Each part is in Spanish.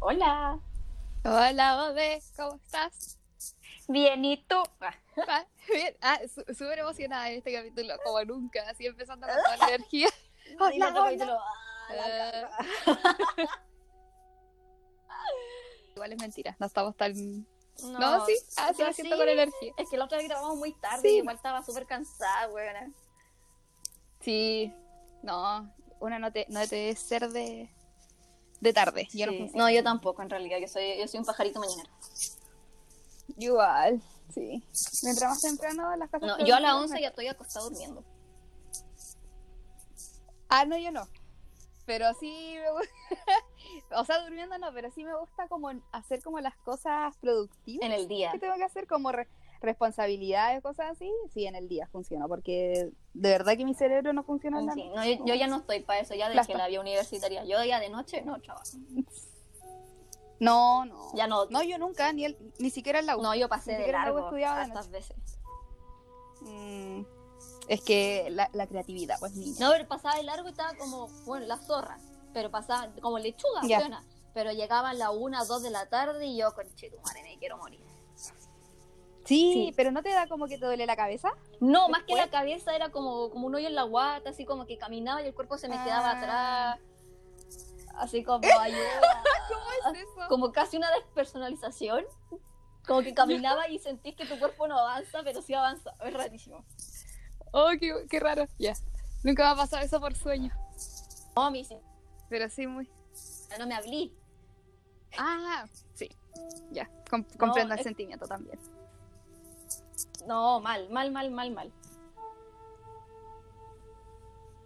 Hola. Hola, Ode, ¿cómo estás? Bien, ¿y tú? Ah, Ah, Bien, ah, su- súper emocionada en este capítulo, como nunca, así empezando con toda la energía. Hola, hola. ah, caga. Igual es mentira, no estamos tan... No, No, sí, ah, sí, me siento sí. con energía. Es que la otra vez grabamos muy tarde Sí. y igual estaba súper cansada, weona. Sí, no, una no te, no te debe ser de, de tarde. Yo no Sí. no, yo tampoco, en realidad. Yo soy, yo soy un pajarito mañanero. Igual, sí. Mientras más temprano las cosas... No, yo a las productivas, 11 ya estoy acostada durmiendo. Ah, no, yo no. Pero sí me gusta. o sea, durmiendo no, pero sí me gusta como hacer como las cosas productivas En el día. que tengo que hacer, como re- responsabilidades, cosas así. Sí, en el día funciona, porque de verdad que mi cerebro no funciona Sí, no, yo, yo ya no estoy para eso, ya dejé la vida universitaria. Yo ya de noche no trabajo. No, no. Ya no. No, yo nunca, ni, el- ni siquiera en la U. No, yo pasé de largo estudiaba de hartas veces. Mm, es que la, la creatividad, pues niña. No, pero pasaba de largo y estaba como, bueno, la zorra. Pero pasaba como lechuga. Pero llegaban la una, dos de la tarde y yo, tu madre, me quiero morir. Sí, Sí. pero ¿no te da como que te duele la cabeza? No, más que la cabeza era como, como un hoyo en la guata, así como que caminaba y el cuerpo se me quedaba Ah. atrás. Así como ayuda. ¿Cómo es eso? como casi una despersonalización. Como que caminaba y sentís que tu cuerpo no avanza, pero sí avanza. Es rarísimo. Oh, qué, qué raro. Ya. Nunca me ha pasado eso por sueño. No, a mí sí. Pero sí, muy. No me hablé. Ah, sí. Ya. Com- comprendo el es- sentimiento también. No, mal, mal, mal, mal, mal.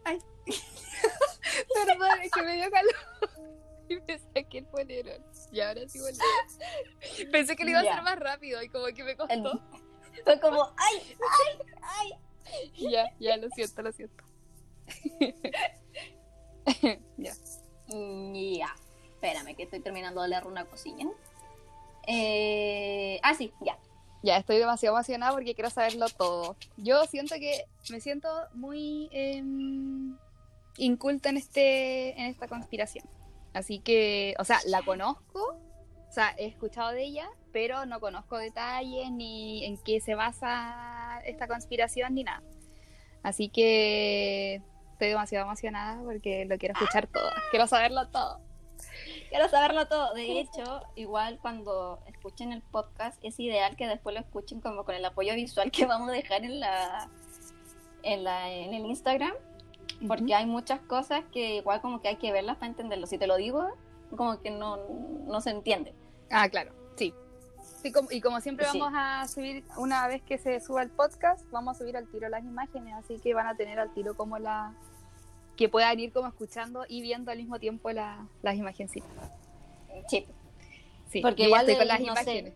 Perdón, es que me dio calor. Y me saqué el polerón. Y ahora sí volví. Pensé que lo iba a Ya. hacer más rápido y como que me costó. El- Fue como, ay, ay, ay. Ya, ya, lo siento, lo siento. ya. Ya, espérame que estoy terminando de leer una cosilla. Eh... Ah, sí, ya. Ya, estoy demasiado emocionada porque quiero saberlo todo. Yo siento que me siento muy em, inculta en este en esta conspiración. Así que, o sea, la conozco, o sea, he escuchado de ella, pero no conozco detalles ni en qué se basa esta conspiración ni nada. Así que estoy demasiado emocionada porque lo quiero escuchar todo. Quiero saberlo todo. Quiero saberlo todo. De hecho, igual cuando escuchen el podcast, es ideal que después lo escuchen como con el apoyo visual que vamos a dejar en la en, la, en el Instagram. Porque hay muchas cosas que igual como que hay que verlas para entenderlo. Si te lo digo, como que no, no se entiende. Ah, claro, sí. Sí, como- y como siempre Sí. vamos a subir, una vez que se suba el podcast, vamos a subir al tiro las imágenes, así que van a tener al tiro como la... que puedan ir como escuchando y viendo al mismo tiempo la- las imagencitas. Sí. Sí, Porque igual estoy con las no sé. imágenes.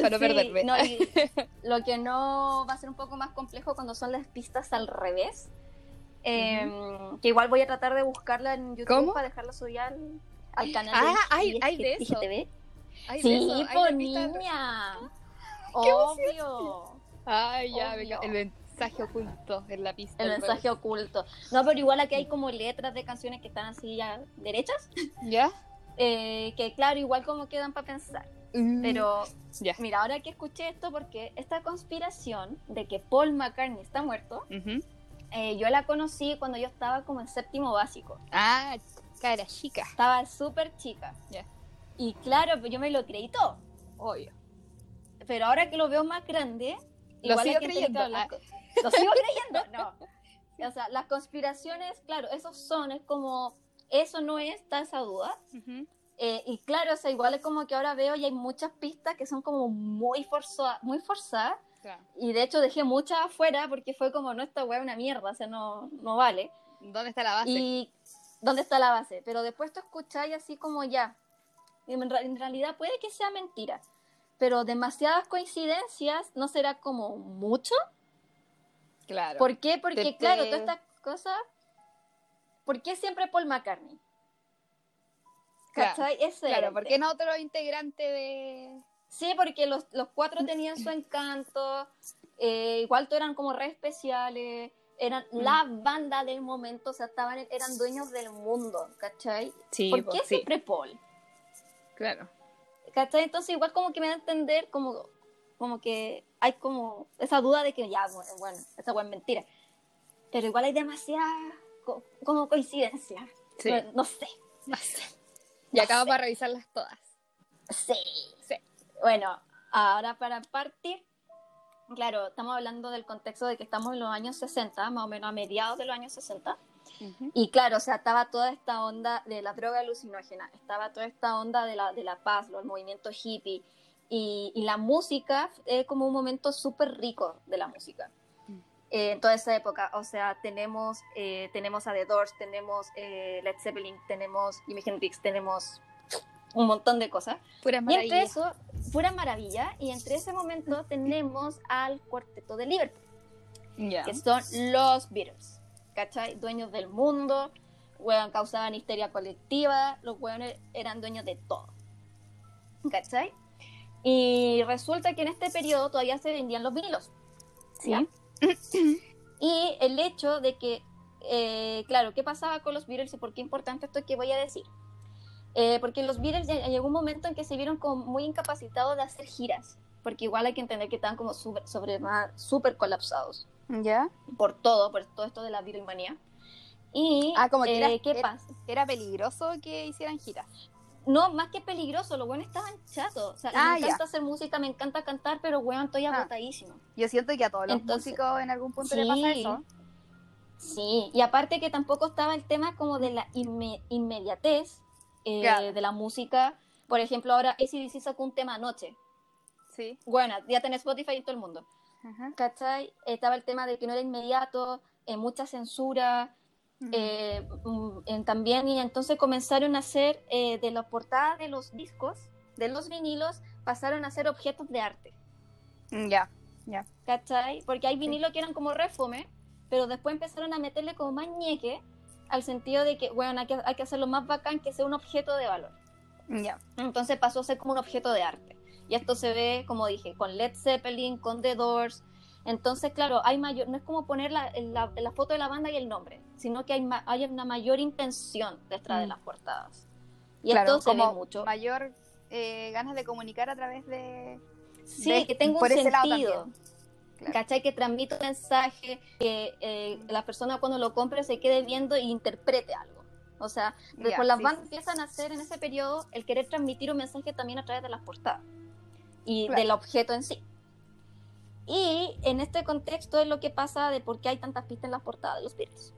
No Sí, perderme. no, y lo que no va a ser un poco más complejo cuando son las pistas al revés. Eh, Que igual voy a tratar de buscarla en YouTube ¿Cómo? para dejarla subida al, al canal Ah, de hay- hay de eso. IGTV. Ay, Sí, eso, por niña. ¡Qué Obvio. Ay, ya, Obvio. venga, el mensaje oculto en la pista. El al mensaje oculto. No, pero igual aquí hay como letras de canciones que están así ya derechas. ¿Ya? eh, que claro, igual como quedan para pensar. Mm, Pero Ya. mira, ahora que escuché esto, porque esta conspiración de que Paul McCartney está muerto, eh, yo la conocí cuando yo estaba como en séptimo básico. Ah, cara chica. Estaba súper chica. Ya. Y claro, pues yo me lo creí todo. Obvio. Pero ahora que lo veo más grande, Lo igual sigo que creyendo. Ah. ¿Lo sigo creyendo? No. O sea, las conspiraciones, claro, esos son, es como, eso no es, está esa duda. Ujú. Eh, y claro, o sea, igual es como que ahora veo y hay muchas pistas que son como muy, forza- muy forzadas. Claro. Y de hecho dejé muchas afuera porque fue como, no, esta weá es una mierda, o sea, no, no vale. ¿Dónde está la base? Y dónde está la base. Pero después tú escucháis así como ya. En, en realidad puede que sea mentira. Pero demasiadas coincidencias no será como mucho. Claro. ¿Por qué? Porque, Te- te- claro, todas estas cosas. ¿Por qué siempre Paul McCartney? Claro, ¿Cachai? Ese Claro, el ¿por qué tema. no otro integrante de...? Sí, porque los, los cuatro tenían su encanto. eh, igual todos eran como re especiales. Eran Mm. la banda del momento, o sea, estaban, eran dueños del mundo, ¿cachai? Sí, ¿Por po, qué sí. siempre Paul? Claro. ¿Cachai? Entonces igual como que me da a entender como, como que hay como esa duda de que ya, bueno, bueno esa es mentira. Pero igual hay demasiada co- como coincidencia. Sí. No, no sé. No sé. Y acabo sé. para revisarlas todas. Sí. Sí. Bueno, ahora para partir, claro, estamos hablando del contexto de que estamos en los años 60, más o menos a mediados de los años 60. Y claro, o sea, estaba toda esta onda de la droga alucinógena, estaba toda esta onda de la, de la paz, el movimiento hippie, y, y la música es como un momento súper rico de la música. Mm. Eh, en toda esa época, o sea, tenemos, eh, tenemos a The Doors, tenemos eh, Led Zeppelin, tenemos Jimi Hendrix, tenemos un montón de cosas. Puras Y entre eso, pura maravilla, y entre ese momento tenemos al cuarteto de Liverpool Ya. que son los Beatles, ¿cachai? Dueños del mundo, weón, causaban histeria colectiva, los weones eran dueños de todo, ¿cachai? Y resulta que en este periodo todavía se vendían los vinilos, ¿ya? Y el hecho de que, eh, claro, ¿qué pasaba con los Beatles y por qué es importante esto que voy a decir? Eh, porque los Beatles llegó un momento en que se vieron como muy incapacitados de hacer giras, porque igual hay que entender que estaban como súper sobre, súper colapsados ¿Ya? por todo, por todo esto de la Beatlemanía. Y, Ah, como que eh, era- ¿qué pasa? Era peligroso que hicieran giras. No, más que peligroso, los buenos estaban chatos. O sea, Ah, me ya. encanta hacer música, me encanta cantar, pero weón, estoy Ah. agotadísimo. Yo siento que a todos los Entonces- músicos en algún punto le pasa Sí. eso. Sí, y aparte que tampoco estaba el tema como de la inme- inmediatez eh, Claro. de la música. Por ejemplo, ahora ACDC sacó un tema anoche. Sí. Bueno, ya tenés Spotify en todo el mundo. Ajá. ¿Cachai? Estaba el tema de que no era inmediato, eh, mucha censura, eh, mm, en- también y entonces comenzaron a hacer eh, de las portadas de los discos, de los vinilos, pasaron a ser objetos de arte, Mm, Ya. ¿cachai? Porque hay vinilos que eran como refome, pero después empezaron a meterle como más ñeque al sentido de que, bueno, hay que, hay que hacerlo más bacán que sea un objeto de valor. Ya. Entonces pasó a ser como un objeto de arte. Y esto se ve, como dije, con Led Zeppelin, con The Doors. Entonces, claro, hay mayor, no es como poner la, la- la foto de la banda y el nombre, sino que hay, ma- hay una mayor intención detrás de Mm. las portadas. Y claro, esto se como ve mucho. mayor eh, ganas de comunicar a través de... Sí, de- que tenga un sentido. Claro. ¿Cachai? Que transmita un mensaje, que eh, la persona cuando lo compre se quede viendo e interprete algo. O sea, Ya, después las sí, bandas sí. empiezan a hacer en ese periodo el querer transmitir un mensaje también a través de las portadas y Claro. del objeto en sí. Y en este contexto es lo que pasa de por qué hay tantas pistas en las portadas de los Beatles.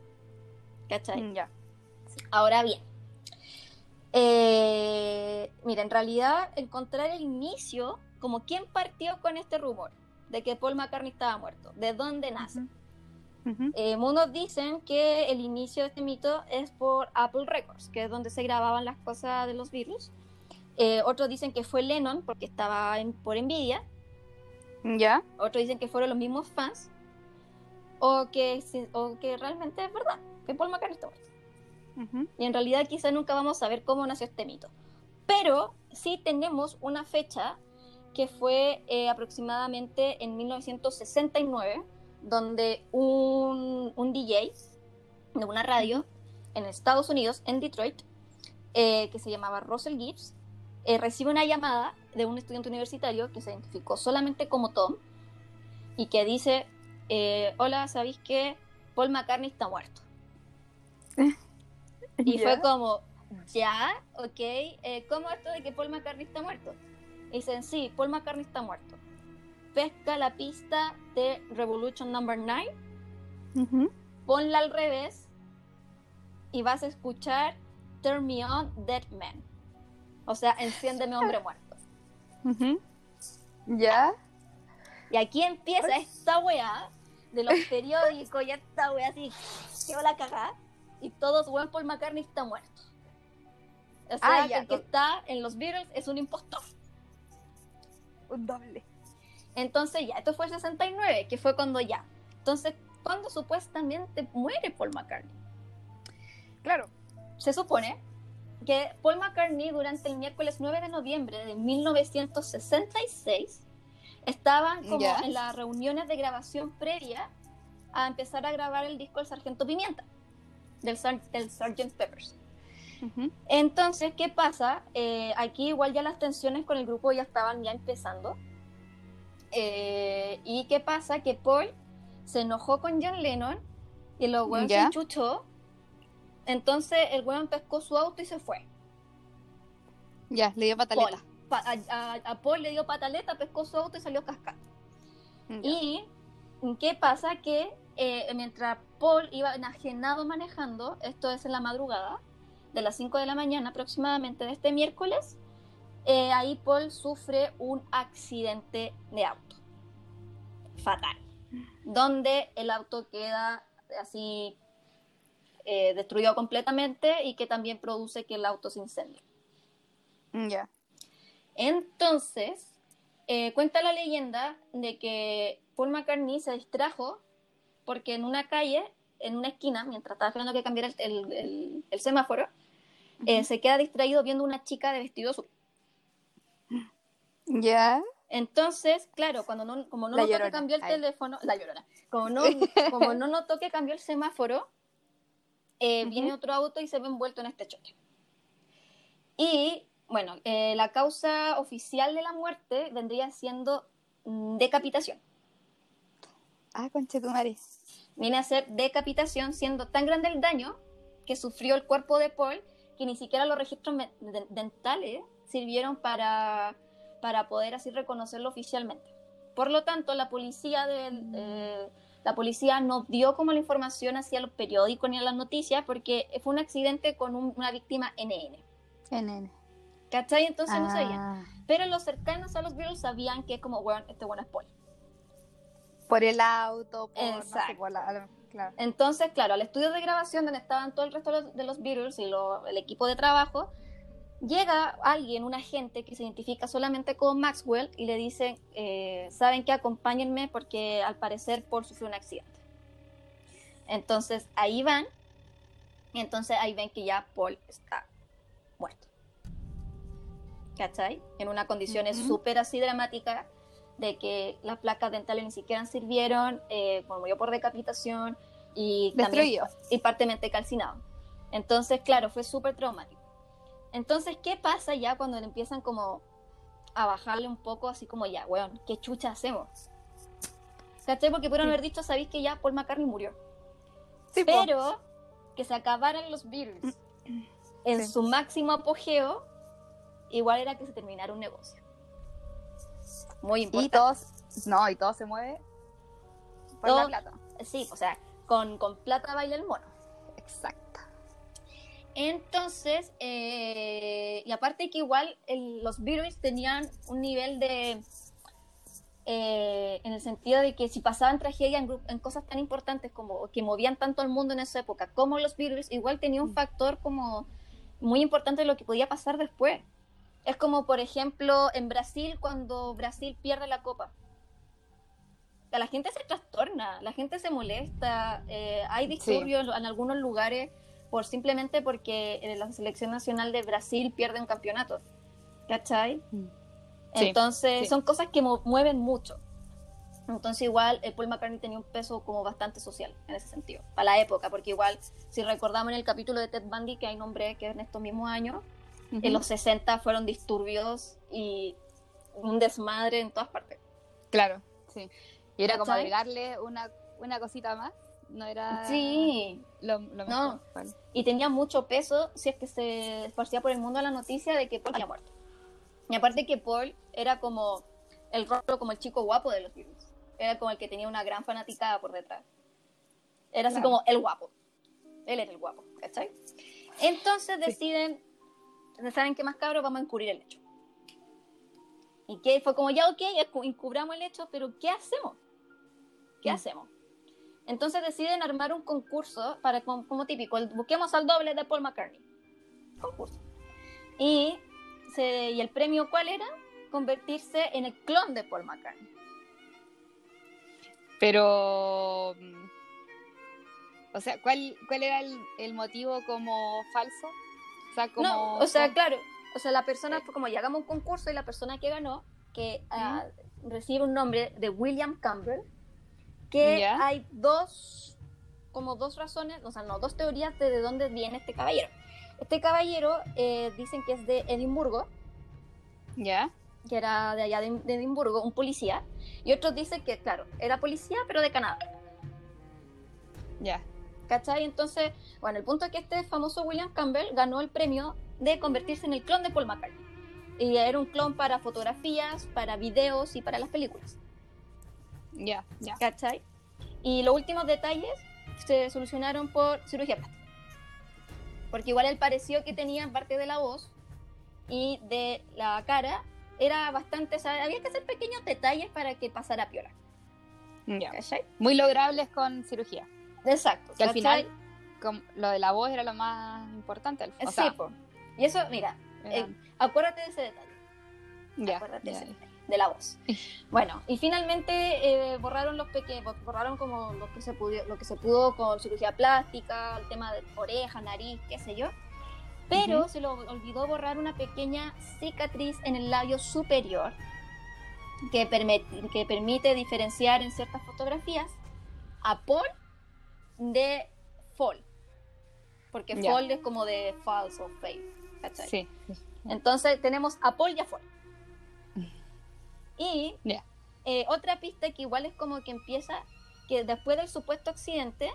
¿Cachai? Mm, Ya. Ahora bien, eh, mira, en realidad encontrar el inicio, como quién partió con este rumor de que Paul McCartney estaba muerto, de dónde nace. Ujú. Eh, unos dicen que el inicio de este mito es por Apple Records, que es donde se grababan las cosas de los Beatles. Eh, otros dicen que fue Lennon porque estaba en- por envidia. Ya. Otros dicen que fueron los mismos fans. O que, o que realmente es verdad, que Paul McCartney está muerto. Ujú. Y en realidad quizá nunca vamos a saber cómo nació este mito. Pero sí tenemos una fecha que fue eh, aproximadamente en 1969, donde un, un DJ de una radio en Estados Unidos, en Detroit, eh, que se llamaba Russell Gibbs, eh, recibe una llamada de un estudiante universitario que se identificó solamente como Tom y que dice, eh, hola, ¿sabéis que Paul McCartney está muerto? Y Ya. fue como, ya, ok, eh, ¿cómo esto de que Paul McCartney está muerto? Y dicen, sí, Paul McCartney está muerto. Pesca la pista de Revolution Number 9, Ujú. ponla al revés y vas a escuchar Turn Me On, Dead Man. O sea, enciéndeme hombre muerto. Ujú. Ya. Y aquí empieza esta weá de los periódicos y esta weá así, que va la cagada. Y todos, weón, Paul McCartney está muerto. O sea, Ah, ya, el que está en los Beatles es un impostor. Un doble. Entonces ya, esto fue el 69, que fue cuando ya. Entonces, cuando supuestamente muere Paul McCartney? Claro. Se supone que Paul McCartney durante el miércoles 9 de noviembre de 1966 estaban como Ya. en las reuniones de grabación previa a empezar a grabar el disco El Sargento Pimienta del, Sar- del Sgt. Peppers. Entonces, ¿qué pasa? Eh, aquí igual ya las tensiones con el grupo ya estaban ya empezando. Eh, ¿Y qué pasa? Que Paul se enojó con John Lennon y los weón se Ya. enchuchó. Entonces el weón pescó su auto y se fue. Ya, le dio pataleta. Pa- a, a- a Paul le dio pataleta, pescó su auto y salió cascando. Ya. Y qué pasa que eh, mientras Paul iba enajenado manejando, esto es en la madrugada, de las 5 de la mañana aproximadamente de este miércoles, eh, ahí Paul sufre un accidente de auto. Fatal. Donde el auto queda así eh, destruido completamente y que también produce que el auto se incendie. Ya. Entonces, eh, cuenta la leyenda de que Paul McCartney se distrajo porque en una calle, en una esquina, mientras estaba esperando que cambiara el, el- el- el semáforo, eh, se queda distraído viendo una chica de vestido azul. Ya. Entonces, claro, cuando no, como no La notó que cambió el teléfono, la llorona, como no, como no notó que cambió el semáforo, eh, viene otro auto y se ve envuelto en este choque. Y bueno, eh, la causa oficial de la muerte vendría siendo mm, decapitación. Ah, conche tu madre. Viene a ser decapitación, siendo tan grande el daño que sufrió el cuerpo de Paul que ni siquiera los registros dentales sirvieron para, para poder así reconocerlo oficialmente. Por lo tanto, la policía, del, eh, la policía no dio como la información hacia los periódicos ni a las noticias porque fue un accidente con un- una víctima NN. NN. ¿Cachai? Entonces no sabían. Ah, Pero los cercanos a los Beatles sabían que como, bueno, este bueno es Paul. Por el auto, por, no sé, Exacto. por la- a- claro. Entonces, claro, al estudio de grabación donde estaban todo el resto de los, de los Beatles y lo- el equipo de trabajo, llega alguien, un agente que se identifica solamente con Maxwell y le dice, eh, saben que acompáñenme porque al parecer Paul sufrió un accidente. Entonces ahí van y entonces ahí ven que ya Paul está muerto. ¿Cachai? En una condición Ujú. súper así dramática de que las placas dentales ni siquiera sirvieron, eh, murió por decapitación y también y partemente calcinado. Entonces, claro, fue súper traumático. Entonces, ¿qué pasa ya cuando le empiezan como a bajarle un poco, así como ya, weón, ¿qué chucha hacemos? ¿Cachai? Porque pudieron Sí. haber dicho, sabéis que ya Paul McCartney murió. Sí, po. Pero que se acabaran los Beatles en Sí. su máximo apogeo, igual era que se terminara un negocio. Muy Y importante. todos, no, y todo se mueve por Todo- la plata. Sí, o sea, con, con plata baila el mono. Exacto. Entonces, eh, y aparte que igual el- los Beatles tenían un nivel de, eh, en el sentido de que si pasaban tragedia en, en cosas tan importantes como que movían tanto al mundo en esa época, como los Beatles, igual tenía un Mm. factor como muy importante de lo que podía pasar después. Es como, por ejemplo, en Brasil, cuando Brasil pierde la copa. La gente se trastorna, la gente se molesta, eh, hay disturbios en algunos lugares por simplemente porque eh, la selección nacional de Brasil pierde un campeonato. ¿Cachai? Mm. Sí, Entonces, sí. son cosas que mueven mucho. Entonces, igual, eh, Paul McCartney tenía un peso como bastante social en ese sentido, para la época, porque igual, si recordamos en el capítulo de Ted Bundy que hay nombre que en estos mismos años, en los 60 fueron disturbios y un desmadre en todas partes. Claro, sí. Y era como agregarle una, una cosita más. No era Sí, lo, lo No. mejor. Vale. y tenía mucho peso si es que se esparcía por el mundo la noticia de que Paul había muerto. Y aparte que Paul era como el rostro, como el chico guapo de los Beatles. Era como el que tenía una gran fanaticada por detrás. Era así Claro. como el guapo. Él era el guapo, ¿cachai? Entonces deciden, ¿saben qué más cabros? Vamos a encubrir el hecho. Y que fue como, ya ok, encu- encubramos el hecho, pero ¿qué hacemos? ¿Qué Mm. hacemos? Entonces deciden armar un concurso para, como, como típico, el- busquemos al doble de Paul McCartney. Concurso. Y, se- ¿Y el premio cuál era? Convertirse en el clon de Paul McCartney. Pero. mm, O sea, ¿cuál, cuál era el, el motivo como falso? O sea, como. No, o sea, claro, o sea, la persona fue como, ya hagamos un concurso y la persona que ganó, que ah, recibe un nombre de William Campbell, que Ya. hay dos, como dos razones, o sea, no, dos teorías de, de dónde viene este caballero. Este caballero eh, dicen que es de Edimburgo, Ya. que era de allá de, de Edimburgo, un policía, y otros dicen que, claro, era policía, pero de Canadá. Ya. ¿Cachai? Entonces, bueno, el punto es que este famoso William Campbell ganó el premio de convertirse en el clon de Paul McCartney. Y era un clon para fotografías, para videos y para las películas. Ya. Ya. ¿Cachai? Y los últimos detalles se solucionaron por cirugía plástica. Porque igual el parecido que tenía en parte de la voz y de la cara era bastante, o sea, había que hacer pequeños detalles para que pasara piola. Ya. ¿Cachai? Muy logrables con cirugía. Exacto. Que al final, lo de la voz era lo más importante. O Sí, sea, po. Y eso, mira, eh, acuérdate de ese detalle. ya, acuérdate ya, ese detalle, de la voz. Bueno, y finalmente eh, borraron los pequeños, borraron como lo que se pudo, lo que se pudo con cirugía plástica, el tema de oreja, nariz, qué sé yo. Pero se lo olvidó borrar una pequeña cicatriz en el labio superior que permite, que permite diferenciar en ciertas fotografías a Paul de Fall. Porque Ya. Fall es como de false o fake. ¿cachai? Sí. Entonces tenemos a Paul y a Fall. Y eh, otra pista que igual es como que empieza, que después del supuesto accidente,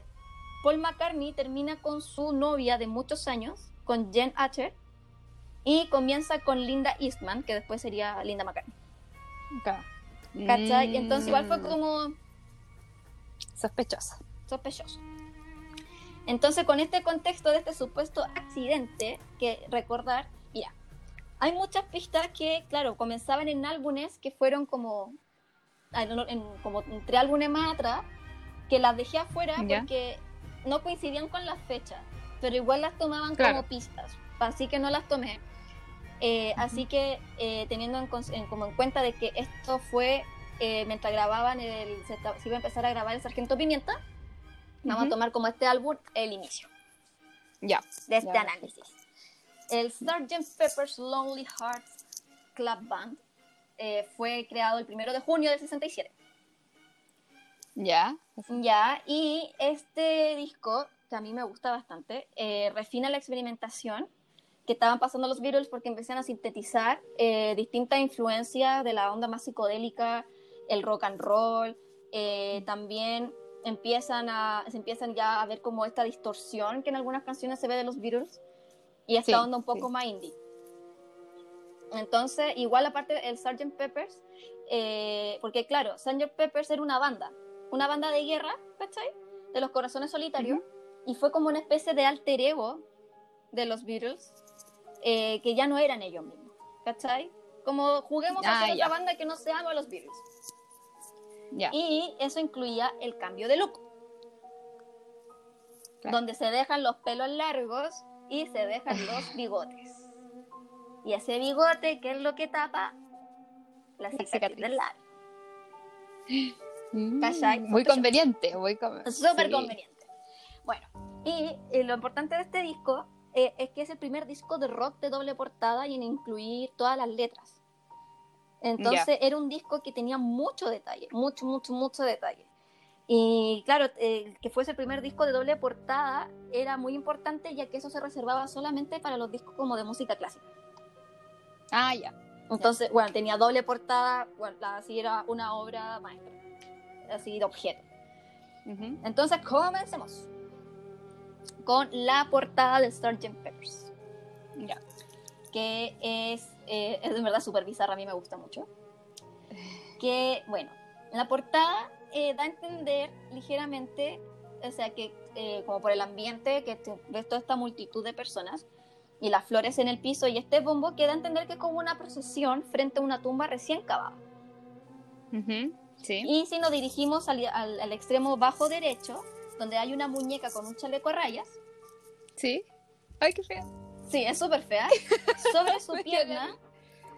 Paul McCartney termina con su novia de muchos años, con Jen Archer, y comienza con Linda Eastman, que después sería Linda McCartney. ¿Cachai? Entonces igual fue Mm, como Sospechoso. sospechoso. Entonces, con este contexto de este supuesto accidente, que recordar, mira, hay muchas pistas que, claro, comenzaban en álbumes que fueron como, en, en- como entre álbumes más atrás, que las dejé afuera Ya. porque no coincidían con las fechas, pero igual las tomaban Claro. como pistas, así que no las tomé. Eh, Así que eh, teniendo en, como en cuenta de que esto fue eh, mientras grababan, el, se iba a empezar a grabar el Sargento Pimienta, vamos a tomar como este álbum el inicio Ya. de este Ya. análisis. El Sgt. Pepper's Lonely Hearts Club Band eh, fue creado el primero de junio del 67. Ya. Ya, y este disco, que a mí me gusta bastante, eh, refina la experimentación que estaban pasando los Beatles porque empiezan a sintetizar eh, distintas influencias de la onda más psicodélica, el rock and roll, eh, también empiezan a, se empiezan ya a ver como esta distorsión que en algunas canciones se ve de los Beatles y esta Sí, onda un poco sí. más indie. Entonces, igual aparte el Sgt. Peppers, eh, porque claro, Sgt. Peppers era una banda, una banda de guerra, ¿cachai? De los corazones solitarios, y fue como una especie de alter ego de los Beatles, eh, que ya no eran ellos mismos, ¿cachai? Como juguemos a Ah, hacer ya. otra banda que no seamos los Beatles. Y eso incluía el cambio de look, Claro. donde se dejan los pelos largos y se dejan los bigotes. Y ese bigote, ¿qué es lo que tapa? La cicatriz, cicatriz. del labio. Mm. Muy conveniente. Muy con- Súper sí. conveniente. Bueno, y lo importante de este disco eh, es que es el primer disco de rock de doble portada y en incluir todas las letras. Entonces era un disco que tenía mucho detalle, mucho, mucho, mucho detalle. Y claro, eh, que fuese el primer disco de doble portada era muy importante ya que eso se reservaba solamente para los discos como de música clásica. Ah, ya. Entonces, bueno, tenía doble portada, bueno, así era una obra maestra, así de objeto. Ujú. Entonces, comencemos con la portada de Sgt. Peppers, Ya. Que es, eh, es de verdad súper bizarra, a mí me gusta mucho. Que, bueno, la portada eh, da a entender ligeramente, o sea, que eh, como por el ambiente, que te- ves toda esta multitud de personas y las flores en el piso y este bombo, que da a entender que es como una procesión frente a una tumba recién cavada. Sí. Y si nos dirigimos al, al- al extremo bajo derecho, donde hay una muñeca con un chaleco a rayas, Sí. Ay, qué fea. Sí, es súper fea, sobre su pierna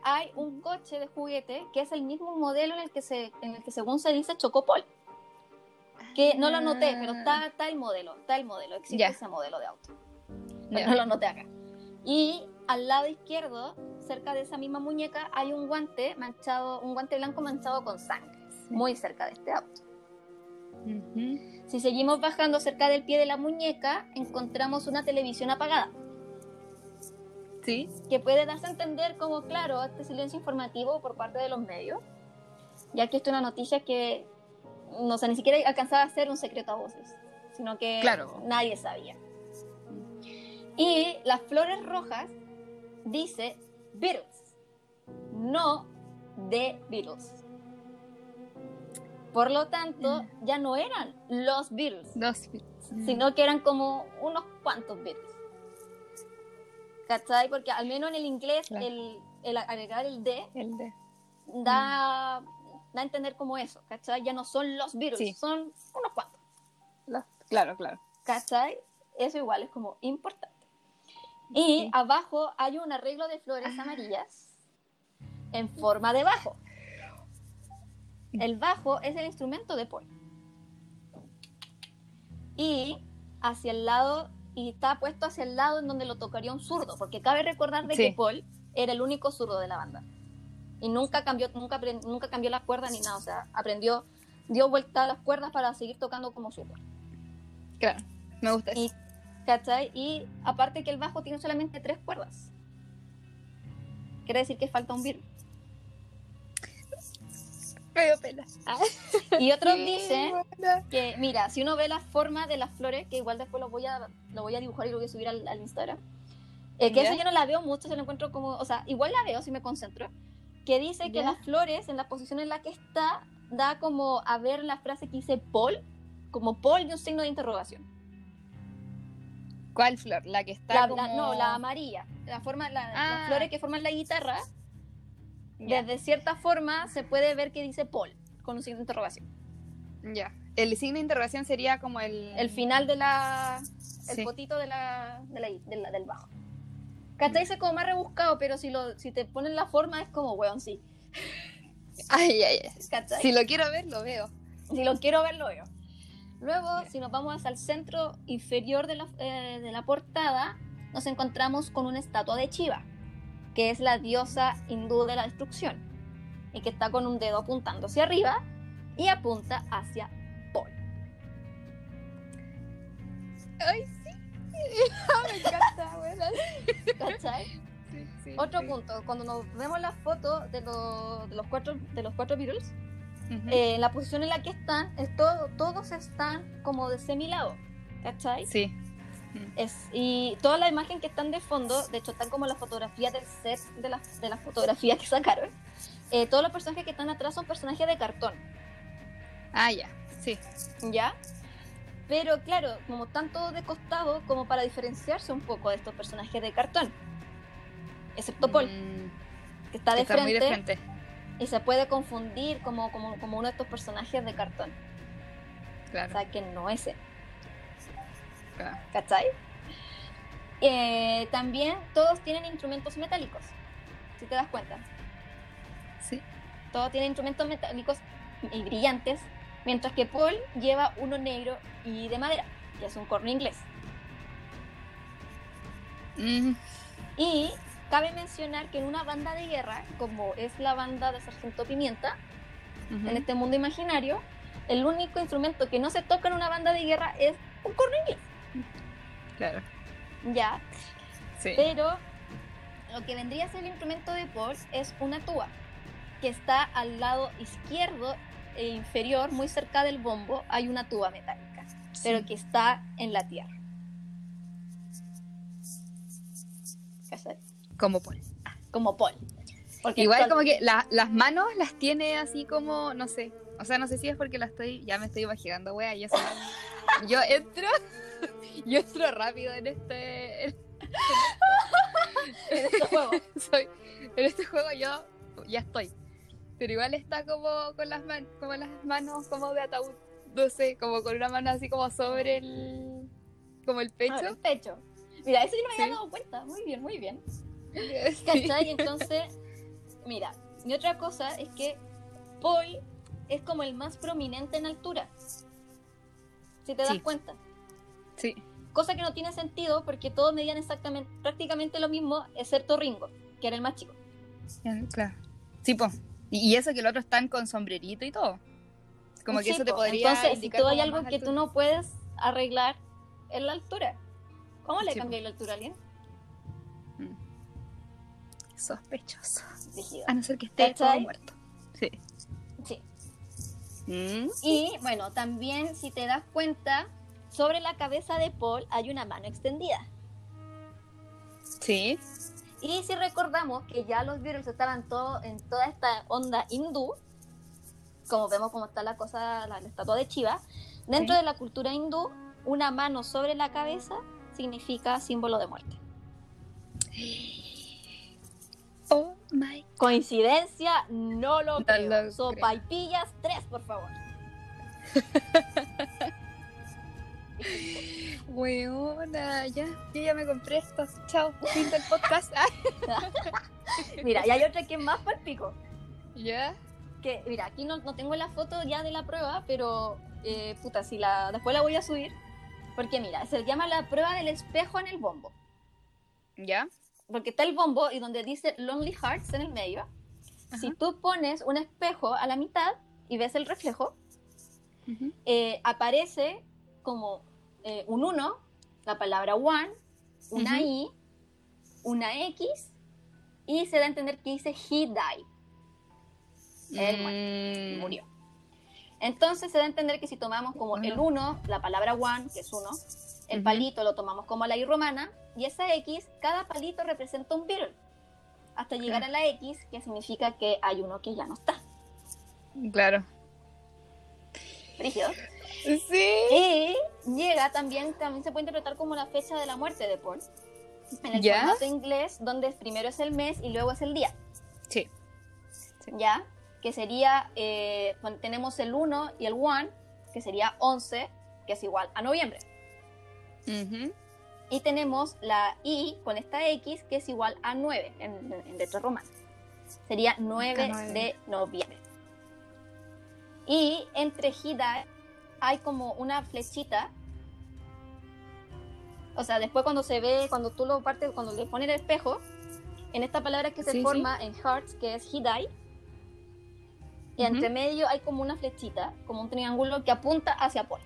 hay un coche de juguete que es el mismo modelo en el que, se, en el que según se dice chocó Paul. Que no lo anoté, pero está, está el modelo, está el modelo, existe Ya. ese modelo de auto. Pero no lo anoté acá. Y al lado izquierdo, cerca de esa misma muñeca, hay un guante manchado, un guante blanco manchado con sangre, muy cerca de este auto. Ujú. Si seguimos bajando cerca del pie de la muñeca, encontramos una televisión apagada. Sí. que puede darse a entender como, claro, este silencio informativo por parte de los medios, ya que esto es una noticia que no sé, ni siquiera alcanzaba a ser un secreto a voces, sino que Claro. nadie sabía. Y las flores rojas dice Beatles, no de Beatles. Por lo tanto, ya no eran los Beatles, Dos. sino que eran como unos cuantos Beatles. ¿Cachai? Porque al menos en el inglés Claro. el, el agregar el de El de. da, da a entender como eso, ¿cachai? Ya no son los Sí. son unos cuantos, los- Claro, claro. ¿cachai? Eso igual es como importante. Y Sí. abajo hay un arreglo de flores amarillas en forma de bajo. El bajo es el instrumento de Paul. Y hacia el lado, y está puesto hacia el lado en donde lo tocaría un zurdo, porque cabe recordar de Sí. que Paul era el único zurdo de la banda. Y nunca cambió, nunca, nunca cambió las cuerdas ni nada, o sea, aprendió, dio vuelta a las cuerdas para seguir tocando como zurdo. Claro. Me gusta eso. Y, ¿cachai? Y aparte que el bajo tiene solamente tres cuerdas. Quiere decir que falta un virus. Medio pela. Y otros dicen buena. que, mira, si uno ve la forma de las flores, que igual después lo voy a, lo voy a dibujar y lo voy a subir al, al Instagram, eh, que eso yo no la veo mucho, se lo encuentro como, o sea, igual la veo si me concentro, que dice que las flores, en la posición en la que está, da como a ver la frase que dice Paul, como Paul y un signo de interrogación. ¿Cuál flor? La que está La- como... la- no, la amarilla, la forma, la- Ah. las flores que forman la guitarra, Ya. desde cierta forma se puede ver que dice Paul, con un signo de interrogación. Ya. El signo de interrogación sería como el... el final de la. El Sí. potito de la, de la- de la- del bajo. ¿Cachai? Dice como más rebuscado, pero si, lo, si te ponen la forma es como, weón, sí. Ay, ay, ay. ¿Cachai? Si lo quiero ver, lo veo. Si lo quiero ver, lo veo. Luego, si nos vamos hacia el centro inferior de la, eh, de la portada, nos encontramos con una estatua de Shiva, que es la diosa hindú de la destrucción, y que está con un dedo apuntando hacia arriba y apunta hacia Paul. Ay, sí. Me encanta, buena. ¿Cachai? Sí, sí, Otro sí. punto, cuando nos vemos la foto de, los- de los cuatro de los cuatro Beatles, Ujú. eh, la posición en la que están, es todo, todos están como de semilado, ¿cachai? Sí. Es, y toda la imagen que están de fondo, de hecho están como las fotografías del set de las de las fotografías que sacaron, eh, todos los personajes que están atrás son personajes de cartón, Ah, ya. Sí. ¿ya? Pero claro, como están todos de costado, como para diferenciarse un poco de estos personajes de cartón, excepto Paul, Mm, que está de está muy de frente. y se puede confundir como, como, como uno de estos personajes de cartón. O sea, que no es él, ¿cachai? Eh, también todos tienen instrumentos metálicos, si te das cuenta. Sí. Todos tienen instrumentos metálicos y brillantes, mientras que Paul lleva uno negro y de madera, que es un corno inglés. Mm, Y cabe mencionar que en una banda de guerra, como es la banda de Sargento Pimienta, en este mundo imaginario, el único instrumento que no se toca en una banda de guerra es un corno inglés. Claro. Ya, Sí. pero lo que vendría a ser el instrumento de Paul es una tuba, que está al lado izquierdo e inferior, muy cerca del bombo, hay una tuba metálica, pero que está en la tierra. ¿Cachai? Como Paul. Como Paul. Porque Igual como que la- las manos las tiene así como, no sé. O sea, no sé si es porque la estoy, ya me estoy imaginando, wea, y eso. yo entro, yo entro rápido en este, en, en este juego. soy, en este juego yo ya estoy. Pero igual está como con las manos, como las manos como de ataúd, no sé, como con una mano así como sobre el, como el Ah, pecho. el pecho. Mira, eso yo no me había dado cuenta. Muy bien, muy bien. Sí. ¿Cachai? Entonces, mira, y otra cosa es que Paul es como el más prominente en altura. Si te das Sí. cuenta. Sí. Cosa que no tiene sentido porque todos medían exactamente, prácticamente lo mismo, excepto Ringo, que era el más chico. Claro. Sí, po. Y, eso que los otros están con sombrerito y todo. Como que eso te po. podría Entonces, si tú hay algo que tú no puedes arreglar, es la altura. ¿Cómo le Sí, cambiáis la altura a alguien? Mm. Sospechoso. A no ser que esté todo muerto. Sí. Sí. Mm. Y bueno, también si te das cuenta, sobre la cabeza de Paul hay una mano extendida. Sí. Y si recordamos que ya los Beatles estaban todo, en toda esta onda hindú, como vemos cómo está la cosa, la, la estatua de Shiva, dentro Sí. de la cultura hindú, una mano sobre la cabeza significa símbolo de muerte. Oh my. Coincidencia, no lo No creo. lo creo. Sopaipillas, tres, por favor. Weona, ya. Yo ya me compré esto. Chao. Fin del podcast. Mira, y hay otra que es más palpico. ¿Ya? Que, mira, aquí no, no tengo la foto ya de la prueba, pero eh, puta, si la, después la voy a subir. Porque mira, se llama la prueba del espejo en el bombo. ¿Ya? Porque está el bombo y donde dice Lonely Hearts en el medio. Si Ajá. tú pones un espejo a la mitad y ves el reflejo, Ujú. eh, aparece como eh, un 1, la palabra one, una. I, una X, y se da a entender que dice he died. Él Mm. murió. Entonces se da a entender que si tomamos como el 1, la palabra one, que es 1, el palito lo tomamos como la I romana, y esa X, cada palito representa un Beatle. Hasta llegar a la X, que significa que hay uno que ya no está. Claro. Rígido. Sí. Y llega también, también se puede interpretar como la fecha de la muerte de Paul. En el ¿Ya? formato inglés, donde primero es el mes y luego es el día. Sí. ¿Ya? Que sería, eh, tenemos el 1 y el 1, que sería 11, que es igual a noviembre. Ujú. Y tenemos la I con esta X, que es igual a 9 en, en letra romana. Sería 9 nueve. de noviembre. Y entre Hida hay como una flechita. O sea, después cuando se ve, cuando tú lo partes, cuando le pones el espejo, en esta palabra que se Sí, forma en Hearts, que es Hidai, y entre medio hay como una flechita, como un triángulo que apunta hacia Paul.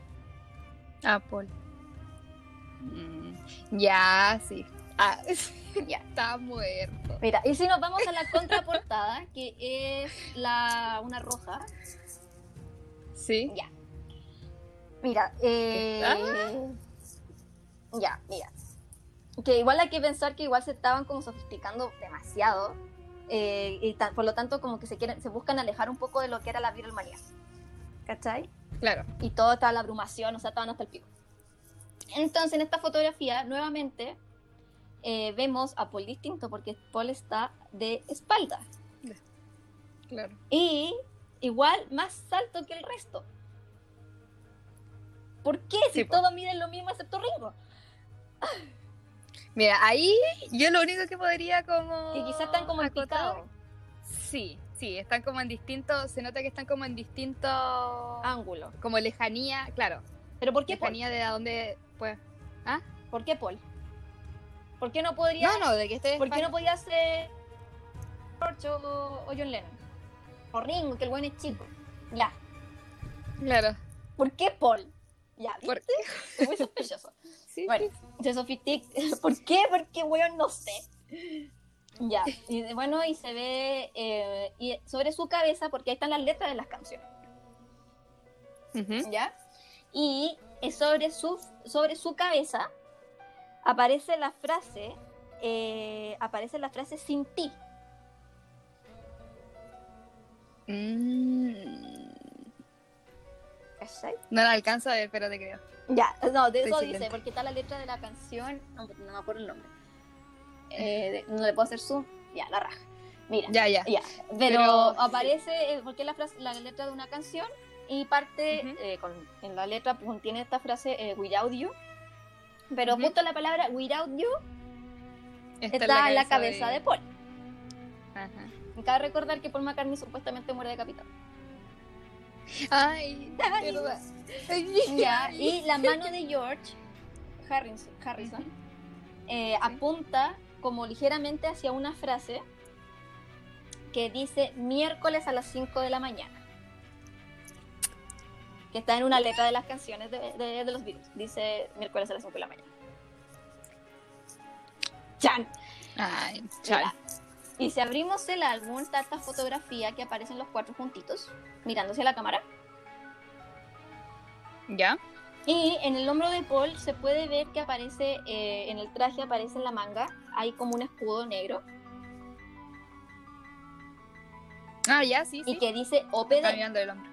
Apple. Mm, Ya, sí. Ah, ya está muerto. Mira, y si nos vamos a la contraportada, que es la una roja, Sí. ya. Mira, eh, ya, mira. Que igual hay que pensar que igual se estaban como sofisticando demasiado. eh, y por lo tanto, como que se quieren, se buscan alejar un poco de lo que era la Beatlemanía. ¿Cachai? Claro. y todo estaba la abrumación, o sea, estaban hasta el pico. Entonces, en esta fotografía, nuevamente, eh, vemos a Paul distinto porque Paul está de espalda Claro. y igual más alto que el resto. ¿Por qué? Si Sí, todos miden lo mismo excepto Ringo. Mira, ahí yo lo único que podría como. Que quizás están como picado. Sí, sí, están como en distintos. Se nota que están como en distintos. Ángulo. Como lejanía, claro. ¿Pero por qué Paul? Lejanía de a dónde. Pues. ¿Por qué Paul? ¿Por qué no podría, No, no, de que esté. ¿por qué no podía ser George o, o John Lennon? O Ringo, que el buen es chico. Ya. Claro. ¿Por qué Paul? Ya, ¿viste? ¿Por Es muy sospechoso. Sí, Bueno, se sofistic. ¿Por qué? Porque, weón, no sé. Ya, y bueno, y se ve eh, y sobre su cabeza, porque ahí están las letras de las canciones, Ujú. ¿ya? Y eh, sobre su, sobre su cabeza aparece la frase, eh, aparece la frase sin ti. Mm. No la alcanzo a ver, pero te creo. Ya, no, de Estoy eso silente. dice, porque está la letra de la canción, no, no me acuerdo el nombre. Eh, de- no le puedo hacer zoom, ya, la raja. Mira, Ya, ya. Ya, pero, Pero, aparece, eh, porque es la, frase- la letra de una canción y parte, eh, con, en la letra contiene esta frase eh, without you, pero Ujú. justo la palabra without you está es en la cabeza de, de- Paul. Cabe recordar que Paul McCartney supuestamente muere decapitado. Ay, Ay. verdad. Ya, y la mano de George Harrison, Harrison eh, apunta como ligeramente hacia una frase que dice miércoles a las 5 de la mañana. Que está en una letra de las canciones de, de- de los Beatles. Dice miércoles a las 5 de la mañana. ¡Chan! Ay, Mira, chal. Y si abrimos el álbum, está esta fotografía que aparecen los cuatro juntitos, mirándose a la cámara. ¿Ya? Y en el hombro de Paul se puede ver que aparece, eh, en el traje aparece en la manga, hay como un escudo negro. Ah, ya, sí, Y sí. que dice Está OPD. mirando el hombro.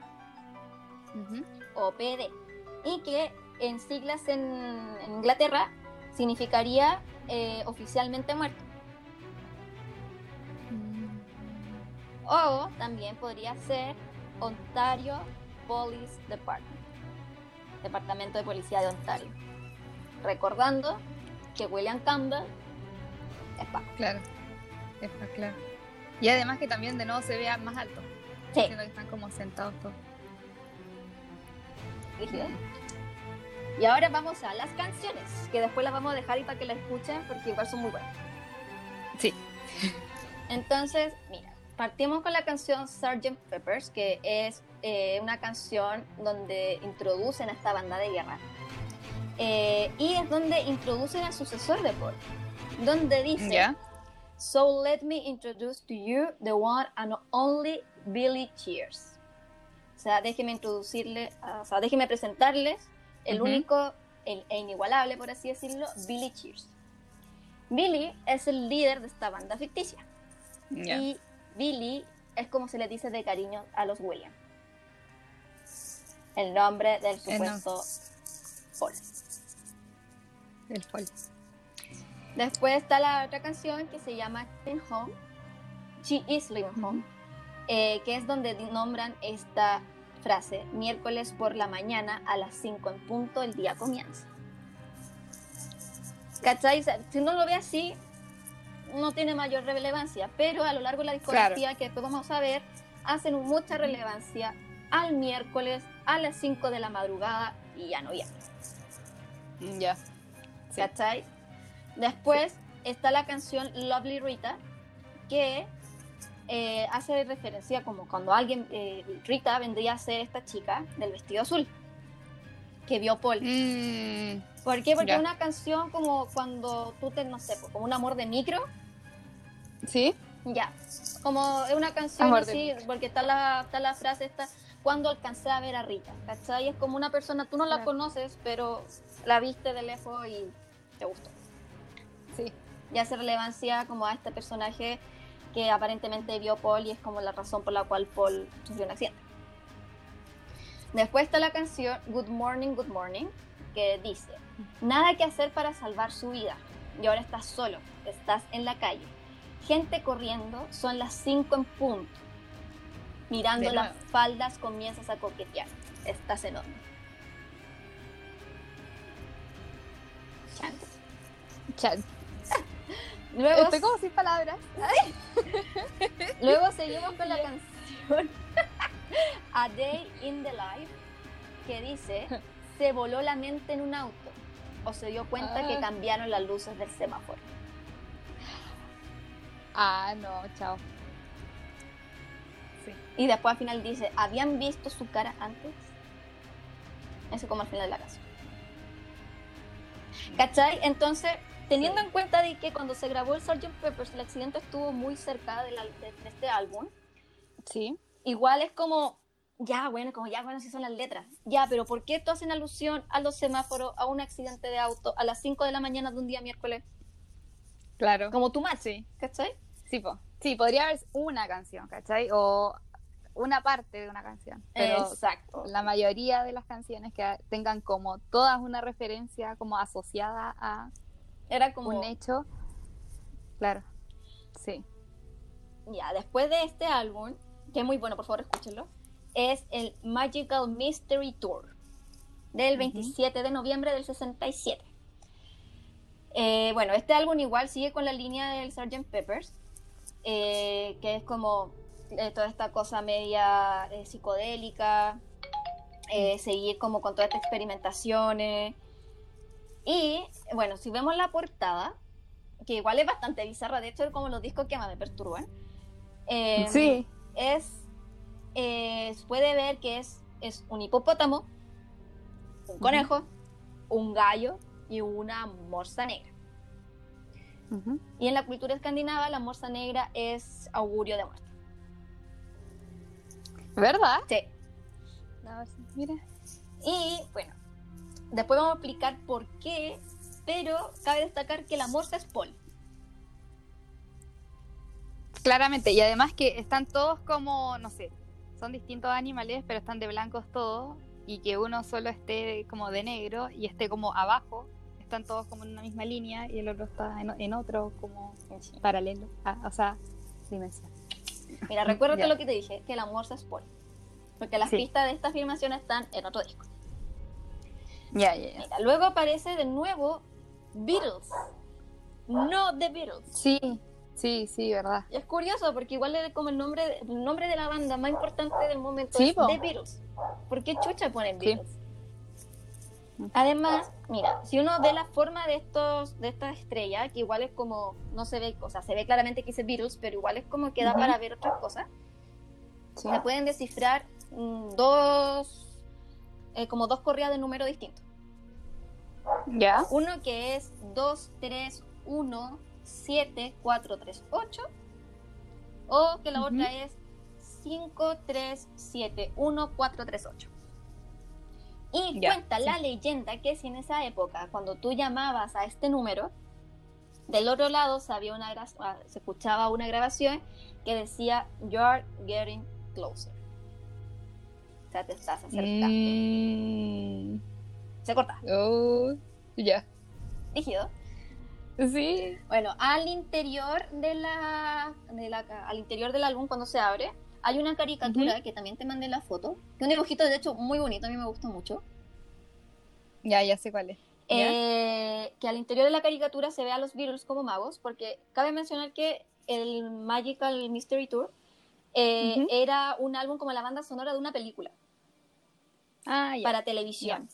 OPD. Y que en siglas en, en Inglaterra significaría eh, oficialmente muerto. O también podría ser Ontario Police Department. Departamento de Policía de Ontario. Recordando que William Campbell es Paco. Claro. Está claro. Y además que también de nuevo se vea más alto. Sí, que están como sentados todos. rígido. Y ahora vamos a las canciones, que después las vamos a dejar ahí para que las escuchen porque igual son muy buenas. Sí. Entonces, mira, partimos con la canción Sgt. Peppers, que es eh, una canción donde introducen a esta banda de guerra. Eh, y es donde introducen al sucesor de Paul, donde dice, ¿Ya? So let me introduce to you the one and only Billy Cheers. O sea, déjeme introducirle, a- o sea, déjeme presentarles el Ujú. único el, e inigualable, por así decirlo, Billy Cheers. Billy es el líder de esta banda ficticia. Ya. Y Billy es como se le dice de cariño a los Williams. El nombre del supuesto Paul. El folk. Después está la otra canción que se llama Living Home. She is Living Home. eh, que es donde nombran esta frase. Miércoles por la mañana a las 5 en punto el día comienza. ¿Cachai? O sea, si no lo ve así, no tiene mayor relevancia. Pero a lo largo de la discografía que después vamos a ver, hacen mucha relevancia al miércoles a las 5 de la madrugada y ya no ya. Ya. Sí. ¿Cachai? Después está la canción Lovely Rita, que eh, hace referencia como cuando alguien, eh, Rita vendría a ser esta chica del vestido azul, que vio Paul. Mm, ¿Por qué? Porque es una canción como cuando tú te, no sé, como un amor de micro, ¿Sí? ya. Como es una canción Amor así, porque está la, está la frase esta, cuando alcancé a ver a Rita, ¿cachai? Es como una persona, tú no la Claro. conoces, pero la viste de lejos y te gustó. Sí. y hace relevancia como a este personaje que aparentemente vio Paul y es como la razón por la cual Paul sufrió un accidente. Después está la canción Good Morning, Good Morning, que dice, nada que hacer para salvar su vida y ahora estás solo, estás en la calle. Gente corriendo, son las 5 en punto. Mirando las faldas comienzas a coquetear. Estás en onda. Chante. Chat. Luego, Estoy como sin palabras. Luego seguimos con la canción A Day in the Life, que dice, se voló la mente en un auto o se dio cuenta que Ah. cambiaron las luces del semáforo. Ah, no, chao. Sí. Y después al final dice, ¿habían visto su cara antes? Eso como al final de la canción. ¿Cachai? Entonces, teniendo en cuenta de que cuando se grabó el Sgt. Peppers, el accidente estuvo muy cerca de, la- de- de este álbum, Sí. igual es como, ya, bueno, como ya, bueno, si son las letras. Ya, pero ¿por qué tú hacen alusión a los semáforos, a un accidente de auto, a las 5 de la mañana de un día miércoles? Claro. Como tú más, Sí. ¿cachai? Sí, po. sí, podría haber una canción, ¿cachai? O una parte de una canción. Pero Exacto. la mayoría de las canciones que tengan como todas una referencia como asociada a Era como, un hecho. Claro. Sí. ya, después de este álbum, que es muy bueno, por favor, escúchenlo, es el Magical Mystery Tour del Ujú. 27 de noviembre del 67. Eh, bueno, este álbum igual sigue con la línea del Sgt. Peppers, eh, que es como eh, toda esta cosa media eh, psicodélica, eh, seguir como con todas estas experimentaciones. Y bueno, si vemos la portada, que igual es bastante bizarra, de hecho, es como los discos que más me perturban. eh, sí. es puede ver que es, es un hipopótamo, un conejo, un gallo y una morsa negra. Y en la cultura escandinava la morsa negra es augurio de muerte. ¿Verdad? Sí. Mira. Y bueno, después vamos a explicar por qué, pero cabe destacar que la morsa es pol. Claramente, y además que están todos como, no sé, son distintos animales, pero están de blancos todos, y que uno solo esté como de negro y esté como abajo, están todos como en una misma línea y el otro está en, en otro como paralelo, ah, o sea, dimensión. Mira, recuerda Ya. lo que te dije, que la morsa es pol. Porque las Sí. pistas de esta afirmación están en otro disco. Ya, ya, ya. Luego aparece de nuevo Beatles. No The Beatles. Sí, sí, sí, verdad. Y es curioso porque igual es como el nombre, el nombre de la banda más importante del momento Sí, es po. The Beatles. ¿Por qué chucha ponen Sí. Además, mira, si uno ve la forma de estos, de esta estrella, que igual es como, no se ve, o sea, se ve claramente que dice Beatles, pero igual es como que da para ver otras cosas, Sí. se pueden descifrar mm, dos, eh, como dos corridas de número distintos. Ya. Uno que es 2, 3, 1, 7, 4, 3, 8. O que la Ujú. otra es 5, 3, 7, 1, 4, 3, 8. Y Ya, cuenta sí. la leyenda que si en esa época, cuando tú llamabas a este número, del otro lado se, había una ah, se escuchaba una grabación que decía You're getting closer. O sea, te estás acercando. Mm, Se corta. oh, ya. Rígido. Sí. Bueno, al interior de la, de la al interior del álbum cuando se abre hay una caricatura que también te mandé la foto, que un dibujito de hecho muy bonito, a mí me gustó mucho. Ya, ya sé cuál es. Eh, que al interior de la caricatura se ve a los Beatles como magos, porque cabe mencionar que el Magical Mystery Tour eh, era un álbum como la banda sonora de una película Ah, ya. para televisión.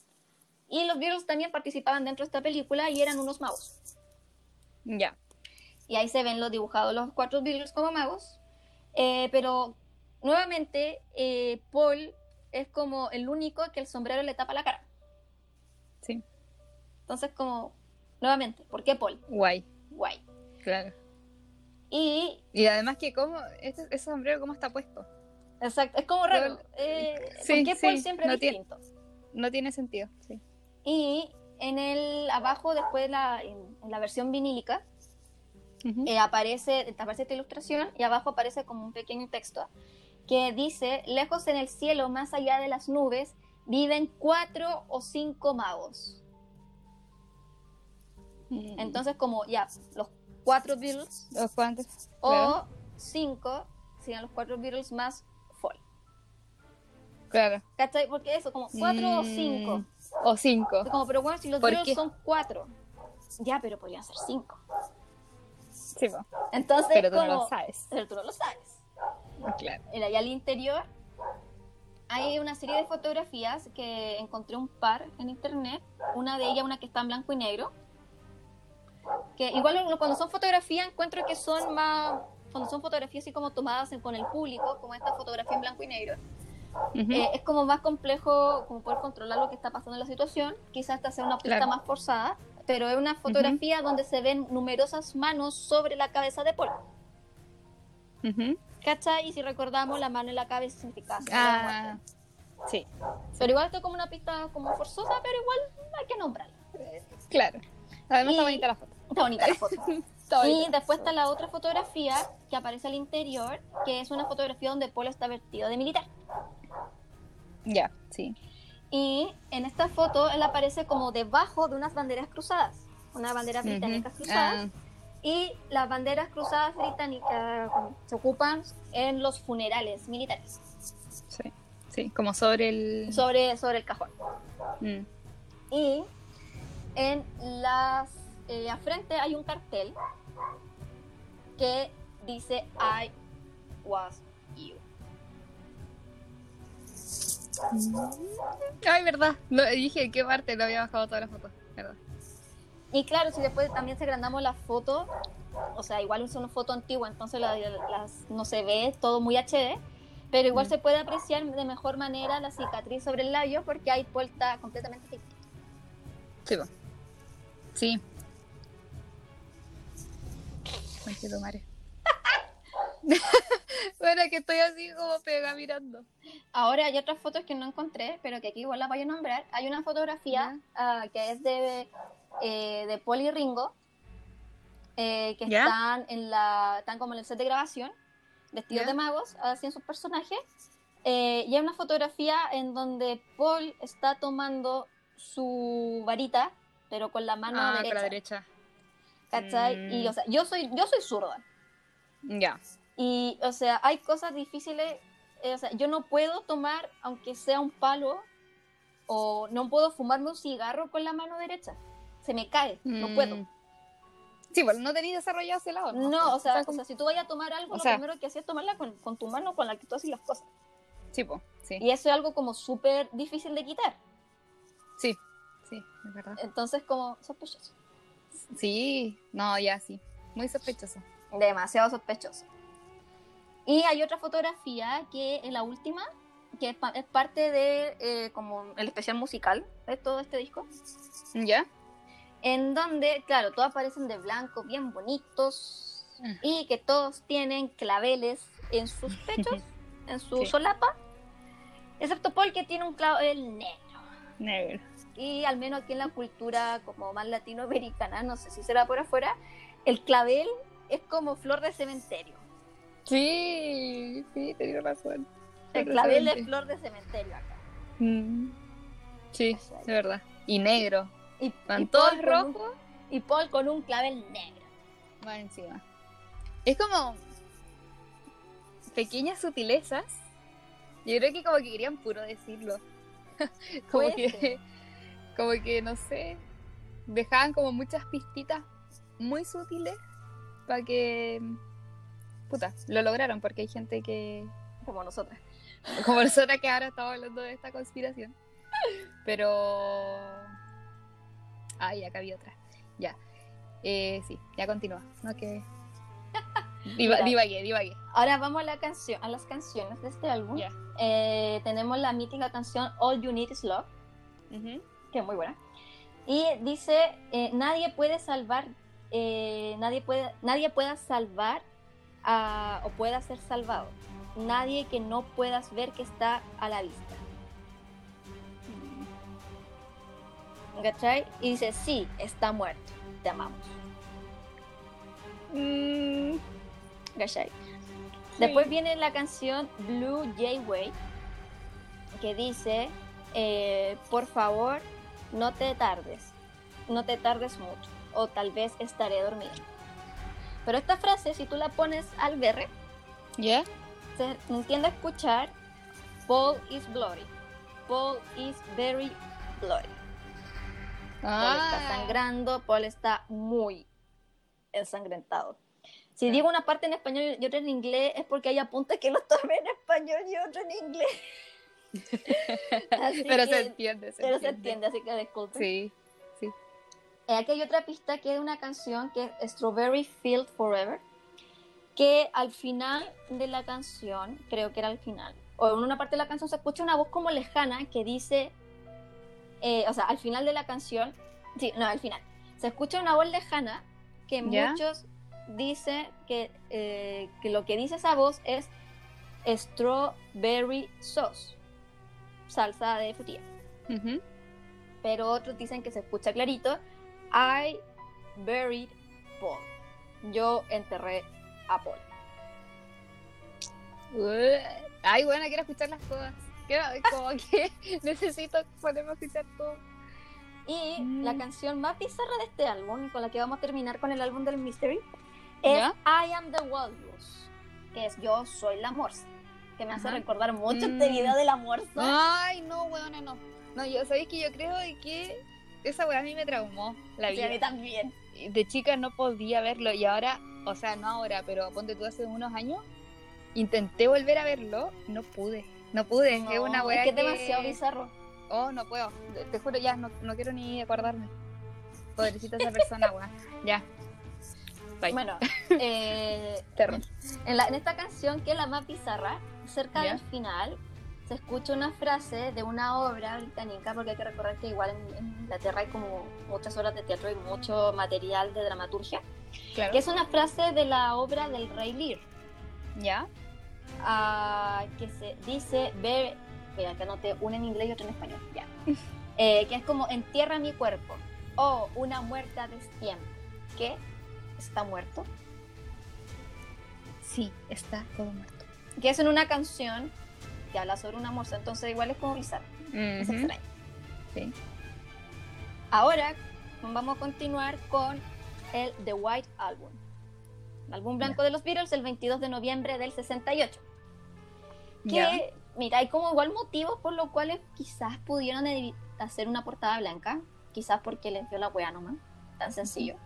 Y los Beatles también participaban dentro de esta película y eran unos magos. Ya. y ahí se ven los dibujados los cuatro Beatles como magos. Eh, pero nuevamente, eh, Paul es como el único que el sombrero le tapa la cara. Sí. Entonces, como, nuevamente, ¿por qué Paul? Guay. Guay. Claro. Y, Y además que cómo, este, ese sombrero cómo está puesto. exacto, es como raro. Pero- Eh, sí, ¿Por qué Paul siempre no es tiene- distinto? No tiene sentido. Sí. Y en el abajo, después la, en, en la versión vinílica, Ujú. eh, aparece, aparece esta ilustración y abajo aparece como un pequeño texto que dice, lejos en el cielo, más allá de las nubes, viven cuatro o cinco magos. Mm. Entonces como ya, los cuatro Beatles ¿Los cuantos? o Claro. cinco serían los cuatro Beatles más Fall. claro. ¿Cachai? Porque eso, como cuatro o Mm, cinco. O cinco. Como, pero bueno, si los ¿Por Beatles qué? son cuatro. Ya, pero podrían ser cinco. Sí, po. Entonces, pero tú no lo sabes. Pero tú no lo sabes. Claro. Mira, y al interior hay una serie de fotografías que encontré un par en internet. Una de ellas, una que está en blanco y negro. Que igual cuando son fotografías encuentro que son más... Cuando son fotografías así como tomadas con el público, como esta fotografía en blanco y negro, Ujú. eh, es como más complejo como poder controlar lo que está pasando en la situación. Quizás esta sea una pista Claro. más forzada, pero es una fotografía donde se ven numerosas manos sobre la cabeza de Paul. Ujú. ¿Cachai? Y si recordamos, la mano en la cabeza significa Ah, sí, Pero igual esto es como una pista como forzosa, pero igual hay que nombrarla. claro. Además está Y- bonita la foto. Está bonita la foto. Está y bonita. después está la otra fotografía que aparece al interior, que es una fotografía donde Paul está vestido de militar. Ya, sí. Y en esta foto él aparece como debajo de unas banderas cruzadas, unas banderas británicas Ujú. cruzadas. Ah, Y las banderas cruzadas británicas se ocupan en los funerales militares, sí. Sí, como sobre el. sobre, sobre el cajón. Mm. Y en las eh, a frente hay un cartel que dice I was you. Ay, verdad. Lo, dije en qué parte lo había bajado toda la foto. Verdad. Y claro, si después también se agrandamos la foto, o sea, igual es una foto antigua, entonces la- las, no se ve todo muy HD, pero igual Mm. se puede apreciar de mejor manera la cicatriz sobre el labio porque hay puerta completamente distinta. Sí, po. Sí. bueno, que estoy así como pega mirando. Ahora hay otras fotos que no encontré, pero que aquí igual las voy a nombrar. Hay una fotografía ah, que es de, eh, de Paul y Ringo, eh, que están en la están como en el set de grabación, vestidos ¿Ya? de magos, haciendo sus personajes. Eh, y hay una fotografía en donde Paul está tomando su varita, pero con la mano ah, derecha. con la derecha. ¿Cachai? Mm. Y o sea, yo soy, yo soy zurda. Ya. Y, o sea, hay cosas difíciles. eh, o sea, yo no puedo tomar, aunque sea un palo, o no puedo fumarme un cigarro con la mano derecha. Se me cae, no Mm. puedo. Sí, pues no tenéis desarrollado ese lado. No, o sea, o sea, si tú vayas a tomar algo, lo sea- primero que hacías es tomarla con, con tu mano con la que tú haces las cosas. Sí, po, sí. Y eso es algo como súper difícil de quitar. Sí, sí, es verdad. Entonces, como sospechoso. Sí, no, ya sí. Muy sospechoso. Demasiado sospechoso. Y hay otra fotografía que es la última, que es parte de eh, como el especial musical de todo este disco. ¿Ya? En donde, claro, todos aparecen de blanco, bien bonitos, y que todos tienen claveles en sus pechos, en su Sí. solapa, excepto Paul que tiene un clavel negro. Negro. Y al menos aquí en la cultura como más latinoamericana, no sé si será por afuera, el clavel es como flor de cementerio. Sí, sí, tenía razón. El clavel es flor de cementerio acá. Mm. Sí, es verdad. Y negro. Y, Van y todos Paul con un- rojos. y Paul con un clavel negro. Más encima. Es como pequeñas sutilezas. Yo creo que como que querían puro decirlo. como Puede que, ser. como que no sé, dejaban como muchas pistitas muy sutiles para que puta, lo lograron porque hay gente que Como nosotras. como nosotras que ahora estamos hablando de esta conspiración. Pero ay, acá había otra. Ya. Eh, sí, ya continúa. No que Diva- divagué, divagué. Ahora vamos a, la canción, a las canciones de este álbum. Ya. Eh, tenemos la mítica canción All You Need Is Love, que es muy buena. Y dice, eh, nadie puede salvar, eh, nadie, puede, nadie pueda salvar a- o pueda ser salvado. Nadie que no puedas ver que está a la vista. ¿Cachai? Y dice, sí, está muerto, te amamos. Mm, ¿Cachai? Después viene la canción Blue Jay Way, que dice, eh, por favor, no te tardes, no te tardes mucho, o tal vez estaré dormido. Pero esta frase, si tú la pones al berre, ¿Ya? se entiende a escuchar Paul is bloody, Paul is very bloody. Paul está sangrando, Paul está muy ensangrentado. Si digo una parte en español y otra en inglés es porque hay apuntes que los tomé en español y otro en inglés. Pero que- se entiende, se pero se entiende. entiende, así que disculpen. Sí, sí. Eh, aquí hay otra pista que es una canción que es Strawberry Field Forever, que al final de la canción, creo que era al final, o en una parte de la canción se escucha una voz como lejana que dice, eh, o sea, al final de la canción, sí, no, al final, se escucha una voz lejana que ¿Ya? muchos dicen que, eh, que lo que dice esa voz es Strawberry Sauce, salsa de frutilla pero otros dicen que se escucha clarito. I buried Paul. Yo enterré a Paul. Uh, Ay, bueno, quiero escuchar las cosas. Como que necesito ponerme a escuchar todo. Y Mm. la canción más bizarra de este álbum, con la que vamos a terminar con el álbum del Mystery, es ¿Ya? I am the Walrus, que es Yo soy la morsa, que me hace Ajá. recordar mucho Mm. este video de la morsa. Ay, no, weona, no. No, yo, ¿sabéis que yo creo que esa weá a mí me traumó la Sí, a mí vida? también. de chica no podía verlo y ahora, o sea, no ahora, pero ponte tú hace unos años, intenté volver a verlo, no pude, no pude, es No, una weá es que es demasiado bizarro. Oh, no puedo, te, te juro ya, no, no quiero ni acordarme. Pobrecita esa persona, weá. Ya. Bye. Bueno, eh, Terror. En, la- en esta canción, que es la más bizarra, cerca Ya. del final, se escucha una frase de una obra británica, porque hay que recordar que igual en, en Inglaterra hay como muchas horas de teatro y mucho material de dramaturgia. Claro. que es una frase de la obra del Rey Lear, ¿Ya? Que se dice, ver, mira, que anoté una en inglés y otra en español, ya. Eh, que es como entierra mi cuerpo, o una muerta destiempo, que está muerto, Sí, está todo muerto. que es en una canción que habla sobre una morsa, entonces igual es como bizarro, es extraño. Sí. Ahora vamos a continuar con el The White Album. Álbum blanco de los Beatles el 22 de noviembre del 68. Que, mira, hay como igual motivos por los cuales quizás pudieron hacer una portada blanca. Quizás porque les dio la wea nomás. Tan sencillo.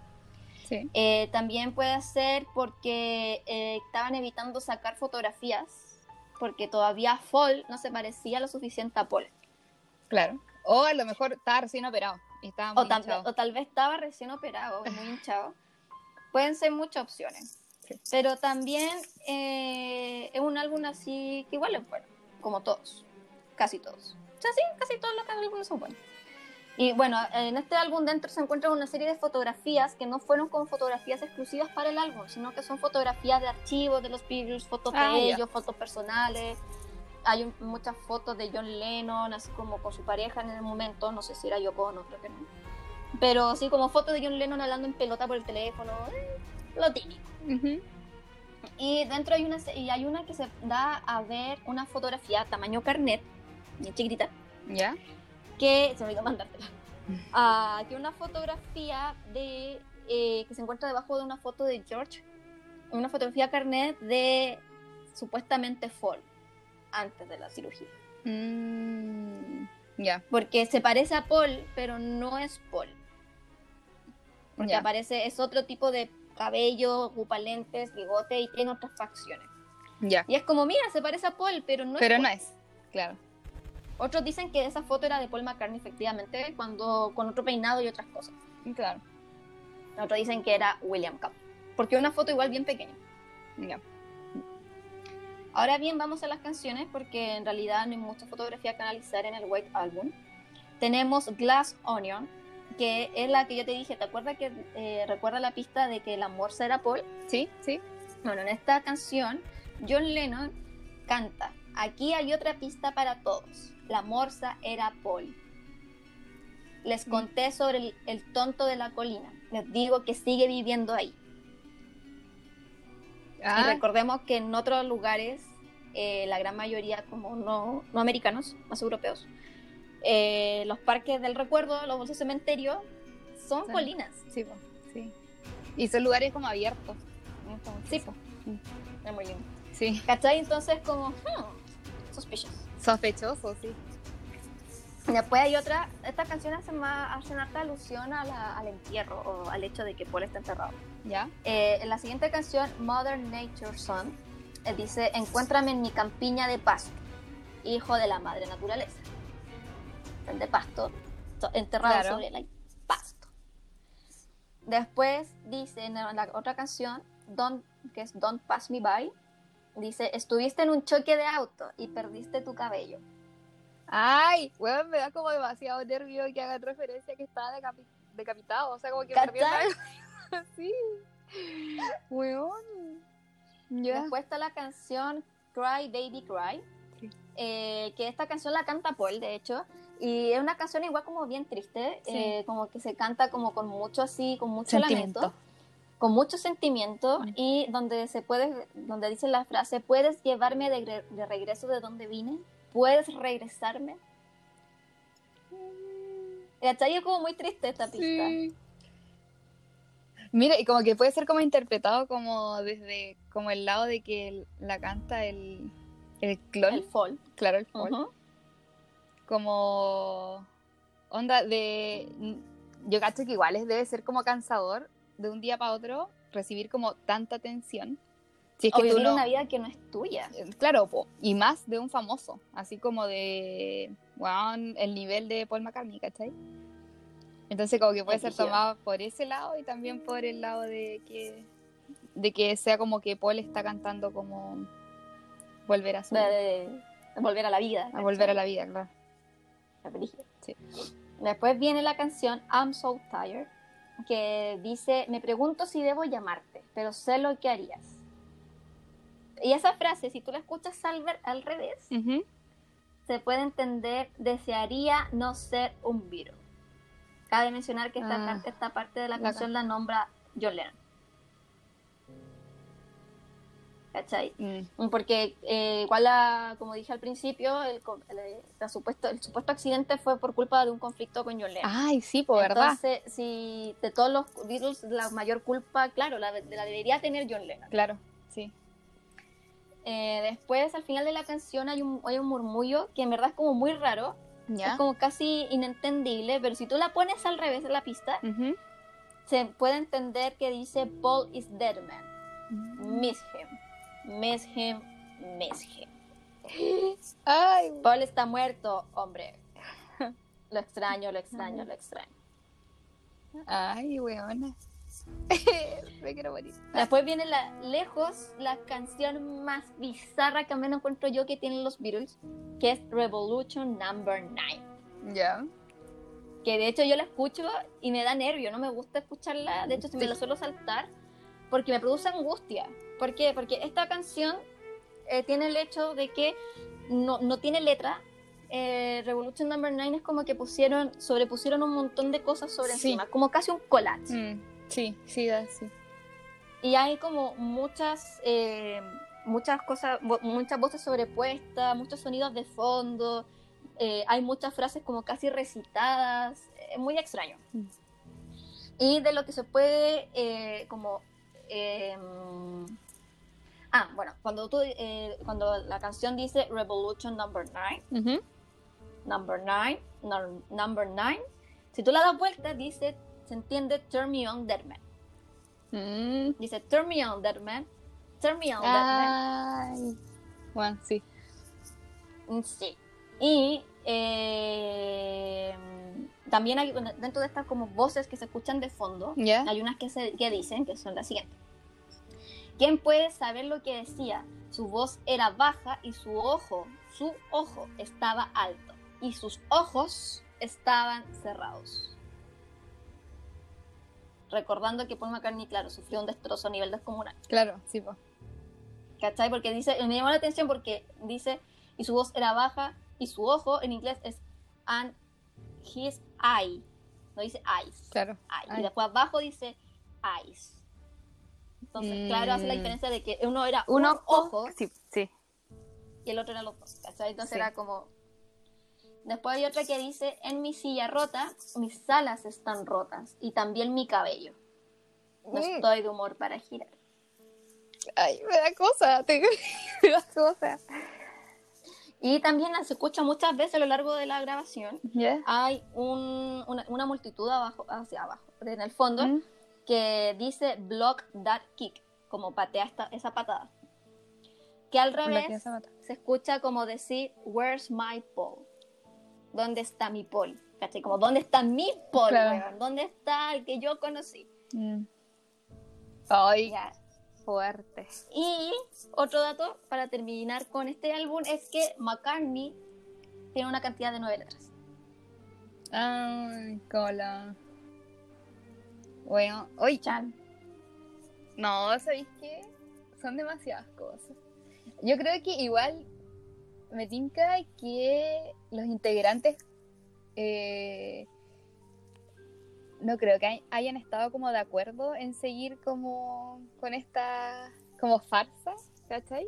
Sí. Eh, también puede ser porque eh, estaban evitando sacar fotografías. Porque todavía Fall no se parecía lo suficiente a Paul. Claro. O a lo mejor estaba recién operado y estaba muy O tal, hinchado. o tal vez estaba recién operado, muy hinchado. Pueden ser muchas opciones. Sí. Pero también eh, es un álbum así que igual es bueno, como todos, casi todos. O sea, sí, casi todos los álbumes son buenos. Y bueno, en este álbum dentro se encuentra una serie de fotografías que no fueron como fotografías exclusivas para el álbum, sino que son fotografías de archivos de los Beatles, fotos Ah, de ellos, fotos personales. Hay un- muchas fotos de John Lennon, así como con su pareja en el momento, no sé si era Yoko Ono, creo que no. Pero sí, como fotos de John Lennon hablando en pelota por el teléfono, eh, lo típico. Ujú. Y dentro hay una, y hay una que se da a ver una fotografía tamaño carnet, chiquitita, ¿Ya? que se me olvidó mandártela. Ah, que una fotografía de eh, que se encuentra debajo de una foto de George, una fotografía carnet de supuestamente Fall antes de la cirugía. Mm, Ya. Porque se parece a Paul, pero no es Paul. Porque Ya. aparece, es otro tipo de cabello, ocupa lentes, bigote y tiene otras facciones. Ya. Y es como, mira, se parece a Paul, pero no Pero es no Paul. es. Claro. Otros dicen que esa foto era de Paul McCartney, efectivamente, cuando con otro peinado y otras cosas. Claro. Otros dicen que era William Cup. Porque es una foto igual bien pequeña. Ya. Ahora bien, vamos a las canciones porque en realidad no hay mucha fotografía que analizar en el White Album. Tenemos Glass Onion, que es la que yo te dije, ¿te acuerdas que eh, recuerda la pista de que la morsa era Paul? Sí, sí. Bueno, en esta canción, John Lennon canta, aquí hay otra pista para todos, la morsa era Paul. Les conté sobre el, el tonto de la colina, les digo que sigue viviendo ahí. Y Ah, recordemos que en otros lugares, eh, la gran mayoría como no, no americanos, más europeos, eh, los parques del recuerdo, los bolsos cementerios, son Sí. colinas. sí, po, sí. Y son lugares como abiertos. Sí, po. Es muy lindo. Sí. ¿Cachai? Entonces como, hmm, suspicious. Sospechoso, sí. Después hay otra, estas canciones hacen, más, hacen harta alusión a la- al entierro o al hecho de que Paul está enterrado. ¿Ya? Eh, en la siguiente canción, Mother Nature Son, eh, dice, encuéntrame en mi campiña de pasto, hijo de la madre naturaleza. De pasto, enterrado Claro. sobre el pasto. Después dice en la otra canción, Don't, que es Don't Pass Me By, dice, estuviste en un choque de auto y perdiste tu cabello. Ay, weón, me da como demasiado nervio que hagan referencia que estaba decapi- decapitado. O sea, como que perdió la- Sí. Weón. Ya. Después está la canción Cry Baby Cry, Sí. eh, que esta canción la canta Paul, de hecho, y es una canción igual como bien triste, Sí. eh, como que se canta como con mucho así, con mucho Sentimiento. lamento, con mucho sentimiento, Mm. y donde se puede, donde dice la frase, puedes llevarme de, de regreso de donde vine, puedes regresarme. ¿Cachai? Es como muy triste esta pista. Sí. Mira, y como que puede ser como interpretado como desde como el lado de que el- la canta el, el clon, El fall. claro, el Ujú. Como onda de yo cacho que igual es- debe ser como cansador de un día para otro recibir como tanta atención. Si es O que tú vivir no, una vida que no es tuya. Eh, Claro, po, y más de un famoso, así como de, weón, el nivel de Paul McCartney, ¿cachai? Entonces como que puede ser tomado por ese lado y también por el lado de que, de que sea como que Paul está cantando como volver a su, De, de volver a la vida. a volver a la vida, claro. Sí. Después viene la canción I'm So Tired, que dice, me pregunto si debo llamarte, pero sé lo que harías. Y esa frase, si tú la escuchas al, ver- al revés, se puede entender, desearía no ser un virus. Cabe mencionar que esta, Ah. parte- esta parte de la La canción la nombra John ¿Cachai? Mm. Porque eh, igual, como dije al principio, el, co- el, supuesto, el supuesto accidente fue por culpa de un conflicto con John Lennon. Ay, sí, pues, ¿verdad? Entonces, si de todos los Beatles, la mayor culpa, claro, la, la debería tener John Lennon. Claro, sí. Eh, después, al final de la canción, hay un, hay un murmullo que en verdad es como muy raro, ¿Ya? es como casi inentendible, pero si tú la pones al revés de la pista, se puede entender que dice Paul is dead man, him, miss him, miss him. Ay, Paul está muerto, hombre. Lo extraño, lo extraño, lo extraño. ay, weona. Me quiero morir. Después viene la, lejos la canción más bizarra que al menos encuentro yo que tienen los Beatles, que es Revolution Number 9. Ya. Que de hecho yo la escucho y me da nervio, no me gusta escucharla, de hecho se me la suelo saltar porque me produce angustia. ¿Por qué? Porque esta canción eh, tiene el hecho de que no, no tiene letra. Eh, Revolution Number 9 es como que pusieron, sobrepusieron un montón de cosas sobre Sí. encima, como casi un collage. Mm, Sí, sí, sí. Y hay como muchas, eh, muchas cosas, muchas voces sobrepuestas, muchos sonidos de fondo, hay muchas frases como casi recitadas, es muy extraño. Mm. Y de lo que se puede, como... eh, ah, bueno, cuando, tú, eh, cuando la canción dice Revolution Number 9, Ujú. Number 9, num- Number 9, si tú la das vuelta, dice, se entiende Turn Me On Dead Man. Mm. Dice, Turn Me On Dead Man, Turn Me On Dead Man. Bueno, sí. Mm, Sí. Y eh, también hay dentro de estas como voces que se escuchan de fondo, ¿Ya? hay unas que, se, que dicen que son las siguientes. ¿Quién puede saber lo que decía? Su voz era baja y su ojo, su ojo estaba alto y sus ojos estaban cerrados. Recordando que Paul McCartney, claro, sufrió un destrozo a nivel descomunal. Claro, sí, pues. ¿Cachai? Porque dice, me llamó la atención porque dice, y su voz era baja, y su ojo en inglés es and his eye. No dice eyes. Claro. Eye. Y después abajo dice eyes. Entonces, claro, hace la Mm. diferencia de que uno era Uno, un ojo Sí, sí. y el otro era los dos. ¿cachai? Entonces Sí. era como. Después hay otra que dice: En mi silla rota, mis alas están rotas y también mi cabello. No Mm. estoy de humor para girar. Ay, me da cosa. te- me da cosa. Y también se escucha muchas veces a lo largo de la grabación hay un- una, una multitud abajo, hacia abajo, en el fondo, Mm. que dice block that kick, como patea esta, esa patada. Que al revés se escucha como decir, where's my Paul? ¿Dónde está mi Paul? ¿Cachai? Como, ¿dónde está mi? Claro. weón? ¿Dónde está el que yo conocí? Mm. Ay. Fuerte. Y otro dato para terminar con este álbum es que McCartney tiene una cantidad de nueve letras. Ay, cola. Bueno, oye, Chan. no, ¿sabéis qué? Son demasiadas cosas. Yo creo que igual me tinca que los integrantes eh, no creo que hay- hayan estado como de acuerdo en seguir como con esta como farsa, ¿cachai?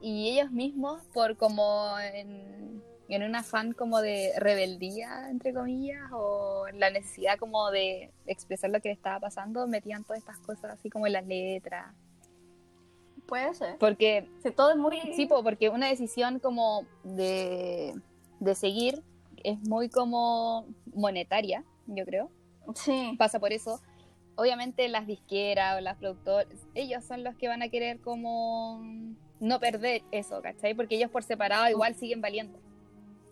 Y ellos mismos por como en, en un afán como de rebeldía, entre comillas, o la necesidad como de expresar lo que les estaba pasando, metían todas estas cosas así como en las letras. Puede ser. Porque Si todo es muy... Sí, po, porque una decisión como de, de seguir es muy como monetaria, yo creo. Sí. Pasa por eso. Obviamente las disqueras o las productoras, ellos son los que van a querer como no perder eso, ¿cachai? Porque ellos por separado igual siguen valiendo,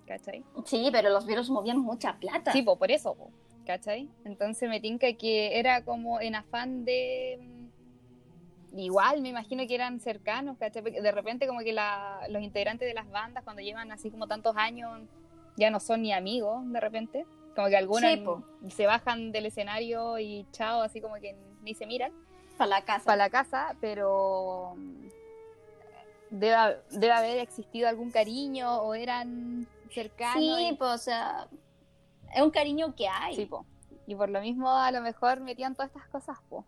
¿cachai? Sí, pero los virus movían mucha plata. Sí, po, por eso, po, ¿cachai? Entonces me tinca que era como en afán de... mm, Igual, me imagino que eran cercanos, ¿cachai? Porque de repente como que la- los integrantes de las bandas cuando llevan así como tantos años ya no son ni amigos, de repente. Como que Sí, po. se bajan del escenario y chao, así como que ni se miran Para la casa. para la casa, pero mm, debe, debe haber existido algún cariño o eran cercanos. Sí, y- pues, o sea, es un cariño que hay. Sí, po. Y por lo mismo a lo mejor metían todas estas cosas, po.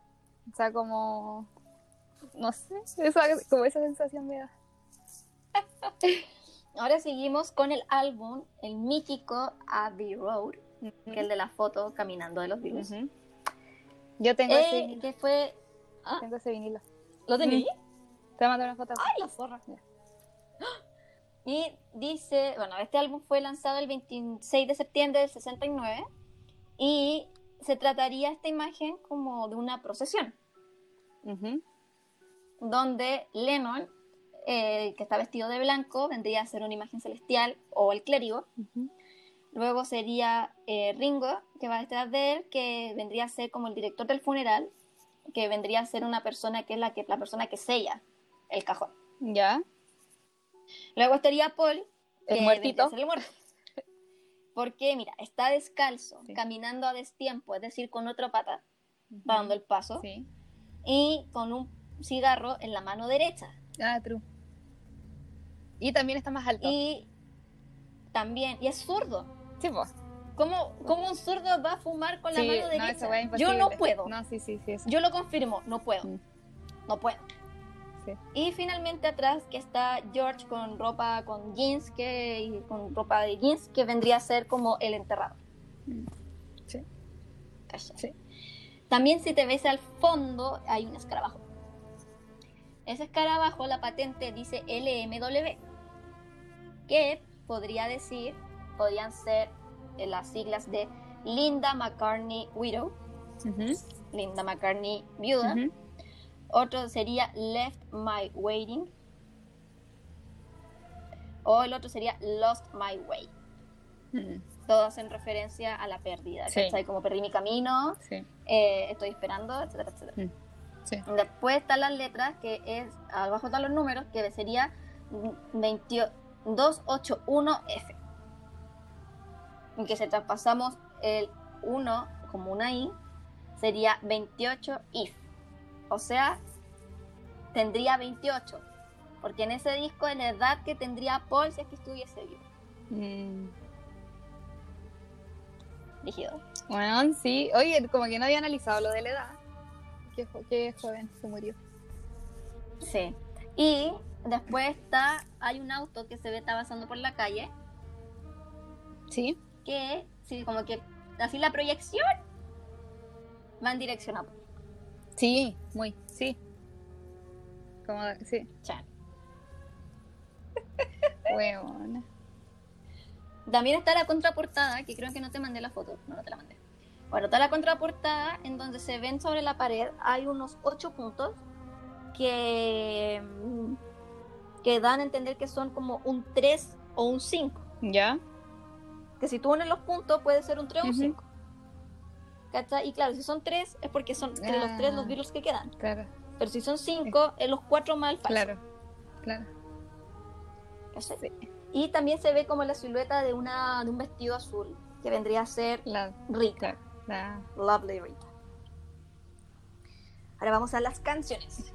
O sea, como... No sé, esa, como esa sensación me da. Ahora seguimos con el álbum, el mítico Abbey Road, que el de la foto caminando de los. Ujú. Yo tengo, ese, Eh, vinilo, que fue... ¿Ah? tengo ese vinilo. ¿Lo tenéis? Te voy a mandar una foto. ¡Ay, la zorra! Y dice, bueno, este álbum fue lanzado el 26 de septiembre del 69 y se trataría esta imagen como de una procesión, donde Lennon, eh, que está vestido de blanco, vendría a ser una imagen celestial o el clérigo. Luego sería eh, Ringo, que va detrás de él, que vendría a ser como el director del funeral, que vendría a ser una persona que es la, que, la persona que sella el cajón. Ya. Luego estaría Paul, El muertito. el muerto. Porque, mira, está descalzo, Sí. caminando a destiempo, es decir, con otra pata, dando el paso, Sí. y con un cigarro en la mano derecha. Ah, true. Y también está más alto. Y también, y es zurdo. Sí. ¿Cómo, cómo un zurdo va a fumar con la Sí, mano no, derecha? es Yo no puedo. No, sí, sí, sí. Eso. Yo lo confirmo, no puedo. Mm. No puedo. Sí. Y finalmente atrás que está George con ropa con jeans que y con ropa de jeans que vendría a ser como el enterrado. Mm. Sí. Sí. También si te ves al fondo hay un escarabajo. Ese escarabajo, la patente dice LMW, que podría decir, podrían ser eh, las siglas de Linda McCartney Widow. Linda McCartney Viuda. Otro sería Left My Waiting. O el otro sería Lost My Way. Mm, Todos en referencia a la pérdida. Sí. Como perdí mi camino, Sí. eh, estoy esperando, etcétera, etcétera. Mm, sí. Después están las letras, que es, abajo están los números, que sería 20 281F. En que si traspasamos el 1 como una I, sería 28 if. O sea, tendría 28. Porque en ese disco es la edad que tendría Paul si es que estuviese vivo. Mm. Rígido. Bueno, sí. Oye, como que no había analizado lo de la edad. Qué, jo- qué joven se murió. Sí. Y después está, hay un auto que se ve está pasando por la calle, Sí. Que, sí, como que así la proyección va en dirección a. Sí, muy, sí. Como, sí. Chan. Huevona. También está la contraportada, que creo que no te mandé la foto, no, no te la mandé. Bueno, está la contraportada en donde se ven sobre la pared, hay unos ocho puntos que, mm, que dan a entender que son como un 3 o un 5. ¿Ya? Que si tú unes los puntos puede ser un 3 o un Ujú. 5. ¿Cachai? Y claro, si son 3 es porque son entre los 3 los Ah. virus que quedan. Claro, Pero si son 5 es los 4 más el falso. claro, claro. ¿cachai? Sí. Y también se ve como la silueta de, una, de un vestido azul, que vendría a ser La, Rita. claro, la- Lovely Rita. Ahora vamos a las canciones.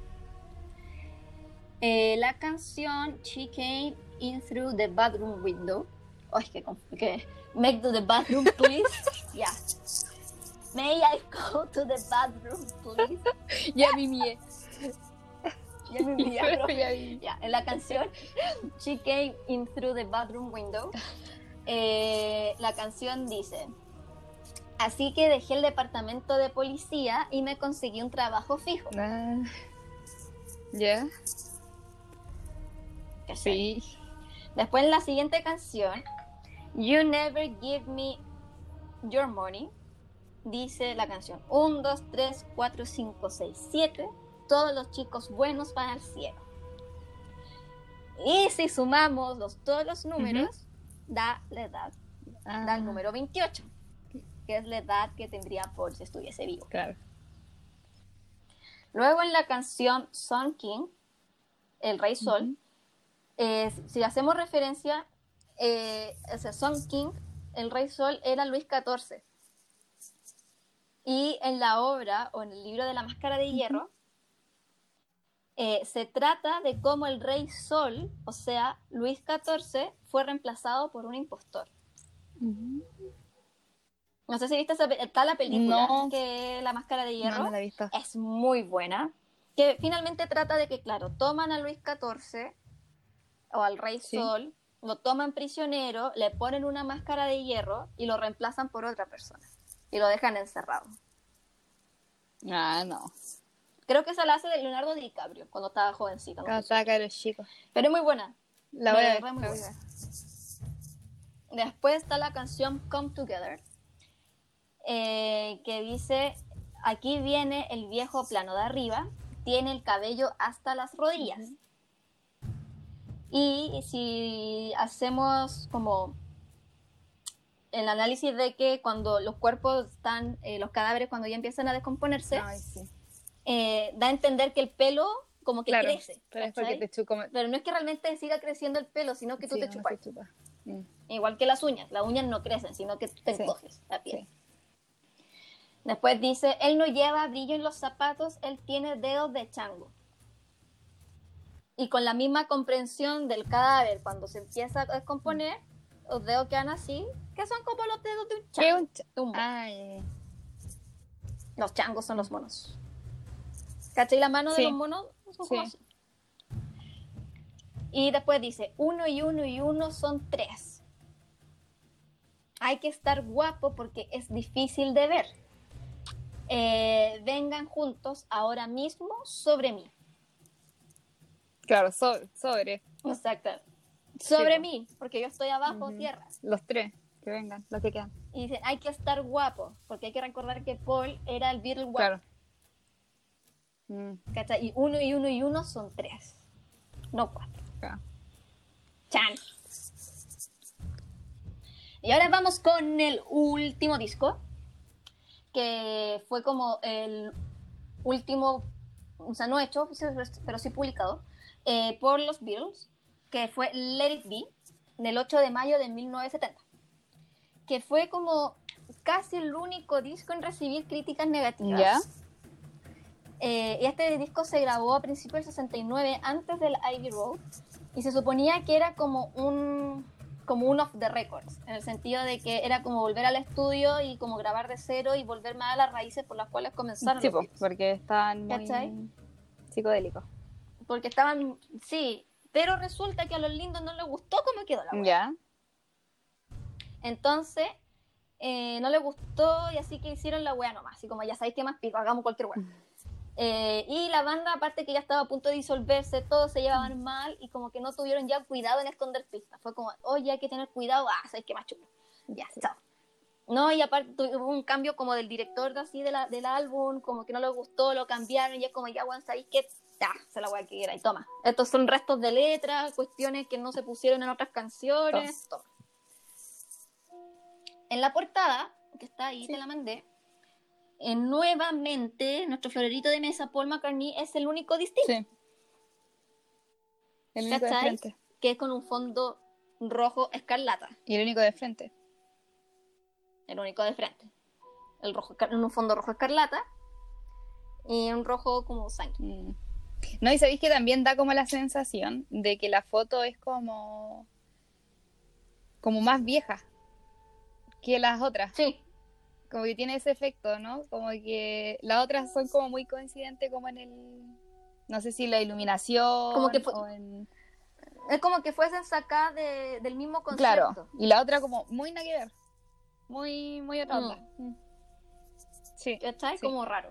Eh, la canción She Came In Through the Bathroom Window. Ay, que, que Make to the bathroom, please. Ya. May I go to the bathroom, please? Ya mimié. Ya me vi, ya, Ya en la canción She Came In Through the Bathroom Window, eh, la canción dice, así que dejé el departamento de policía y me conseguí un trabajo fijo. Ah. ¿Ya? ¿cachai? Sí. Después en la siguiente canción, You Never Give Me Your Money, dice la canción 1, 2, 3, 4, 5, 6, 7, todos los chicos buenos van al cielo. Y si sumamos los, todos los números, da la edad, Ah, da el número 28, que es la edad que tendría Paul si estuviese vivo. Claro. Luego en la canción Sun King, El Rey Sol, Ujú. eh, si hacemos referencia, eh, o sea, Sun King el rey Sol era Luis XIV. Y en la obra, o en el libro de la Máscara de Hierro, eh, se trata de cómo el rey Sol, o sea, Luis XIV, fue reemplazado por un impostor. No sé si viste esa, está la película No. que La Máscara de Hierro No, no la he visto. es muy buena. Que finalmente trata de que, claro, toman a Luis XIV o al Rey Sí. Sol, lo toman prisionero, le ponen una máscara de hierro y lo reemplazan por otra persona. Y lo dejan encerrado. Ah, no. Creo que esa la hace de Leonardo DiCaprio cuando estaba jovencito. estoy está caro chico. Pero es muy buena. La voy a muy buena. Después está la canción Come Together, eh, que dice, aquí viene el viejo plano de arriba, tiene el cabello hasta las rodillas. Y si hacemos como el análisis de que cuando los cuerpos están, eh, los cadáveres cuando ya empiezan a descomponerse, Ay, sí. eh, da a entender que el pelo como que Claro, crece. pero es ¿cachai? porque te chupo. Pero no es que realmente siga creciendo el pelo, sino que tú Sí, te chupas. chupa. Mm. Igual que las uñas, las uñas no crecen, sino que tú te Sí, la piel. Después dice, él no lleva brillo en los zapatos, él tiene dedos de chango. Y con la misma comprensión del cadáver, cuando se empieza a descomponer, los dedos quedan así, que son como los dedos de un ¿Qué chango. un un. Ay, Los changos son los monos. ¿Cachai? La mano Sí. de los monos son Sí. así. Y después dice, uno y uno y uno son tres. Hay que estar guapo porque es difícil de ver. Eh, vengan juntos ahora mismo sobre mí. Claro, so- sobre. Exacto. Sobre mí, porque yo estoy abajo Ujú. tierra. Los tres, que vengan, los que quedan. Y dicen, hay que estar guapo, porque hay que recordar que Paul era el Beatle guapo. Claro. Mm. Y uno y uno y uno son tres, no cuatro. claro. Chan. Y ahora vamos con el último disco, que fue como el último, o sea, no hecho, pero sí publicado, eh, por los Beatles, que fue Let It Be, del 8 de mayo de 1970, que fue como casi el único disco en recibir críticas negativas. ¿Ya? Eh, este disco se grabó a principios del 69, antes del Ivy Road, y se suponía que era como un como un off the records, en el sentido de que era como volver al estudio y como grabar de cero y volver más a las raíces por las cuales comenzaron Sí, los porque están muy psicodélicos. Porque estaban, sí, pero resulta que a los lindos no les gustó cómo quedó la wea. ¿Ya? Entonces, eh, no les gustó y así que hicieron la wea nomás. Así como ya sabéis que más pico, hagamos cualquier wea. Eh, y la banda, aparte que ya estaba a punto de disolverse, todos se llevaban mal y como que no tuvieron ya cuidado en esconder pistas. Fue como, oye, hay que tener cuidado, ah, sabéis que más chulo. Ya, chao. No, y aparte hubo un cambio como del director de así de la- del álbum, como que no les gustó, lo cambiaron y es como, ya, weón, sabéis que, ya, se la wea que era y toma. Estos son restos de letras, cuestiones que no se pusieron en otras canciones, toma. En la portada, que está ahí, te la mandé, eh, nuevamente nuestro florerito de mesa, Paul McCartney, es el único distinto, Sí. El único de frente. que es con un fondo rojo escarlata, Y el único de frente. el único de frente. El rojo, un fondo rojo escarlata y un rojo como sangre. Mm. No, y sabéis que también da como la sensación de que la foto es como. como más vieja que las otras. Sí, Como que tiene ese efecto, ¿no? Como que las otras son como muy coincidentes como en el. No sé si la iluminación. Como que fue- o en- es como que fuesen sacadas de- del mismo concepto. Claro. Y la otra como muy nada que ver. Muy, muy otra Mm. onda. Mm. Sí. Sí. Como raro.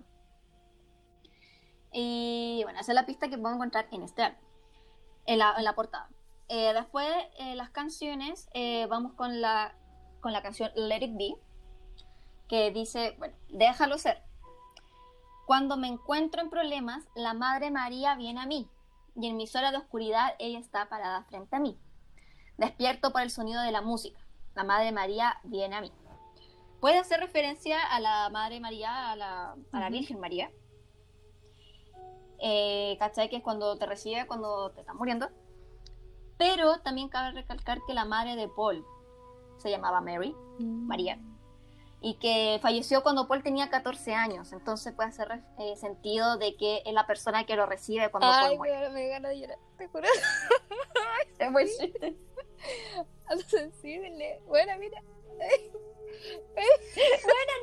Y bueno, esa es la pista que podemos encontrar en este álbum, en la, en la portada. Eh, después, eh, las canciones, eh, vamos con la, con la canción Let It Be, que dice, bueno, déjalo ser. Cuando me encuentro en problemas, la Madre María viene a mí, y en mis horas de oscuridad ella está parada frente a mí. Despierto por el sonido de la música. La Madre María viene a mí. Puede hacer referencia a la Madre María, a la, a la. Virgen María. Eh, ¿Cachai? Que es cuando te recibe, cuando te estás muriendo. Pero también cabe recalcar que la madre de Paul se llamaba Mary, Mm. María, y que falleció cuando Paul tenía 14 años, entonces puede hacer eh, sentido de que es la persona que lo recibe cuando Ay, Paul muere. me, gana de llorar, te juro. Es muy triste. A lo sensible. Bueno, mira.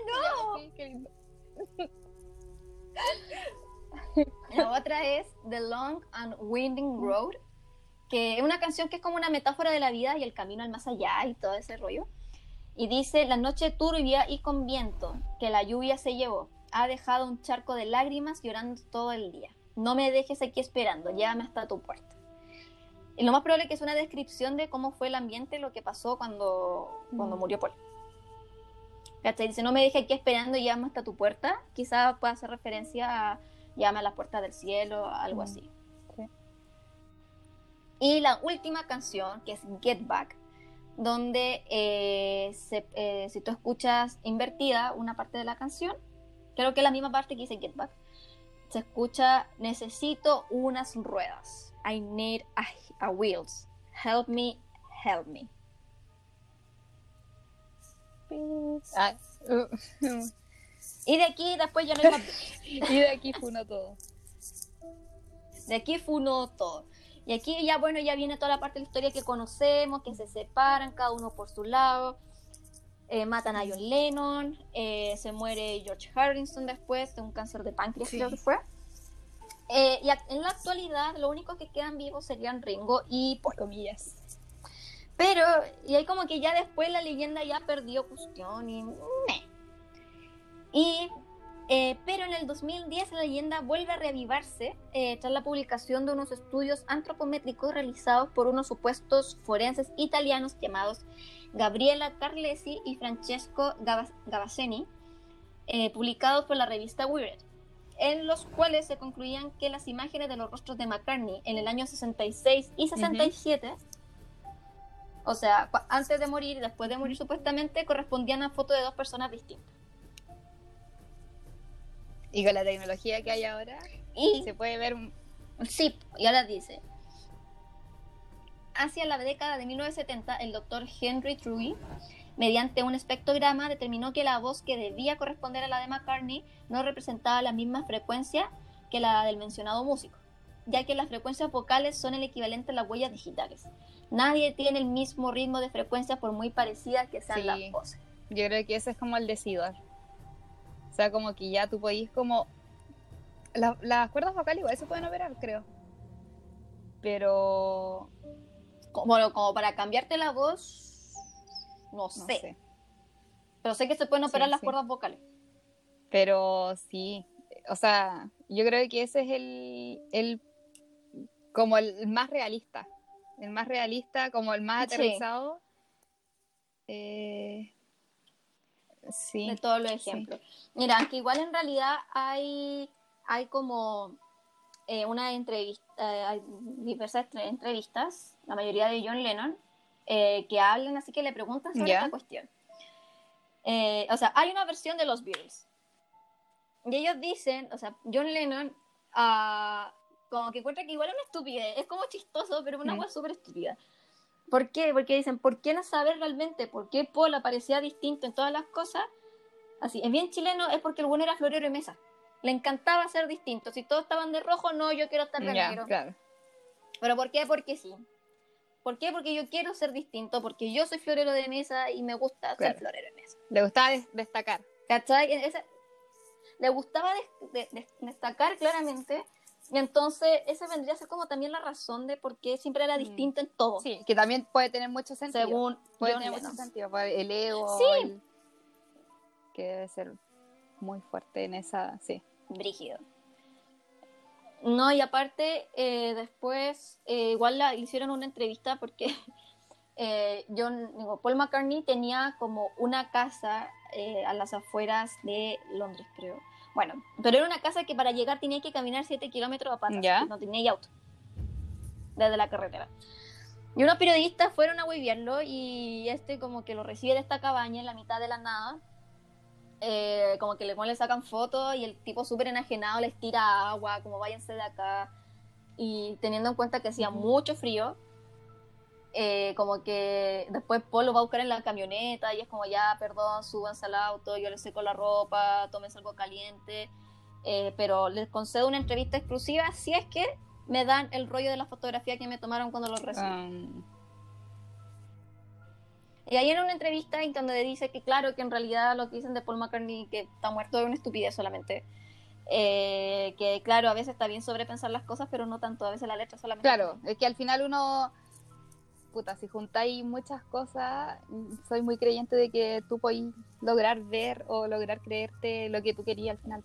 no. Sí, qué lindo. La otra es The Long and Winding Road, que es una canción que es como una metáfora de la vida y el camino al más allá y todo ese rollo. Y dice, la noche turbia y con viento, que la lluvia se llevó, ha dejado un charco de lágrimas llorando todo el día. No me dejes aquí esperando, llévame hasta tu puerta. Y lo más probable es que es una descripción de cómo fue el ambiente, lo que pasó cuando, cuando Mm. murió Paul. ¿Cachai? Dice, no me dejes aquí esperando, llévame hasta tu puerta. Quizás pueda hacer referencia a llévame a las puertas del cielo, algo así. Sí. Y la última canción, que es Get Back, donde eh, se- eh, si tú escuchas invertida una parte de la canción, creo que es la misma parte que dice Get Back, se escucha necesito unas ruedas. I need a, a wheels. Help me, help me. Ah, uh, Y de aquí después ya no hay más. y de aquí fue uno todo. De aquí fue uno todo. Y aquí ya, bueno, ya viene toda la parte de la historia que conocemos, que se separan, cada uno por su lado. Eh, matan a John Lennon, eh, se muere George Harrison después de un cáncer de páncreas, Sí. creo que fue. Eh, y en la actualidad, lo único que quedan vivos serían Ringo y Paul. Comillas. Pero, y ahí como que ya después la leyenda ya perdió cuestión y... meh. Y, eh, pero en el 2010 la leyenda vuelve a reavivarse eh, tras la publicación de unos estudios antropométricos realizados por unos supuestos forenses italianos llamados Gabriela Carlesi y Francesco Gava- Gavazzeni, eh, publicados por la revista Wired, en los cuales se concluían que las imágenes de los rostros de McCartney en el año 66 y 67 o sea, antes de morir y después de morir supuestamente correspondían a fotos de dos personas distintas. Y con la tecnología que hay ahora, Y se puede ver un- sí, y ahora dice, hacia la década de 1970, el doctor Henry Truey, mediante un espectrograma, determinó que la voz que debía corresponder a la de McCartney no representaba la misma frecuencia que la del mencionado músico, ya que las frecuencias vocales son el equivalente a las huellas digitales. Nadie tiene el mismo ritmo de frecuencia por muy parecidas que sean Sí. las voces. Yo creo que ese es como el decidor. O sea, como que ya tú podís como... la- las cuerdas vocales igual se pueden operar, creo. Pero... Como, como para cambiarte la voz, no No sé. sé. Pero sé que se pueden operar Sí, las sí. cuerdas vocales. Pero sí. O sea, yo creo que ese es el... el como el más realista. El más realista, como el más aterrizado. Sí. de todos los ejemplos. Mira, que igual en realidad hay, hay como eh, una entrevista, eh, hay diversas entre- entrevistas, la mayoría de John Lennon, eh, que hablan, así que le preguntan sobre esta cuestión. Eh, o sea, hay una versión de los Beatles. Y ellos dicen, o sea, John Lennon, ah, como que encuentra que igual es una estupidez, es como chistoso, pero una Mm. cosa súper estúpida. ¿Por qué? Porque dicen, ¿por qué no saber realmente por qué Paul aparecía distinto en todas las cosas? Así, es bien chileno, es porque el bueno era florero de mesa. Le encantaba ser distinto. Si todos estaban de rojo, no, yo quiero estar de negro. claro. ¿Pero por qué? Porque sí. ¿Por qué? Porque yo quiero ser distinto, porque yo soy florero de mesa y me gusta Claro. ser florero de mesa. Le gustaba des- destacar. ¿Cachai? Ese- le gustaba des- de- de- destacar claramente. Y entonces, esa vendría a ser como también la razón de por qué siempre era Mm. distinto en todo. Sí, que también puede tener mucho sentido. Según puede tener mucho sentido. El ego. Sí. el- que debe ser muy fuerte en esa. Sí. brígido. No, y aparte, eh, después, eh, igual la hicieron una entrevista porque eh, John, digo, Paul McCartney tenía como una casa eh, a las afueras de Londres, creo. Bueno, pero era una casa que para llegar tenía que caminar 7 kilómetros a patas, Ya. no tenía auto, desde la carretera. Y unos periodistas fueron a hueviarlo y este como que lo recibe de esta cabaña en la mitad de la nada eh, como que le, le sacan fotos y el tipo súper enajenado les tira agua, como váyanse de acá. Y teniendo en cuenta que hacía mucho frío, eh, como que después Paul lo va a buscar en la camioneta y es como ya, perdón, súbanse al auto, yo les seco la ropa, tómense algo caliente, eh, pero les concedo una entrevista exclusiva si es que me dan el rollo de la fotografía que me tomaron cuando lo recibí. Um, Y ahí en una entrevista en donde dice que claro, que en realidad lo que dicen de Paul McCartney que está muerto es una estupidez solamente. Eh, que claro, a veces está bien sobrepensar las cosas, pero no tanto, a veces la letra solamente. claro, es que al final uno, puta, si juntáis muchas cosas, soy muy creyente de que tú podés lograr ver o lograr creerte lo que tú querías al final.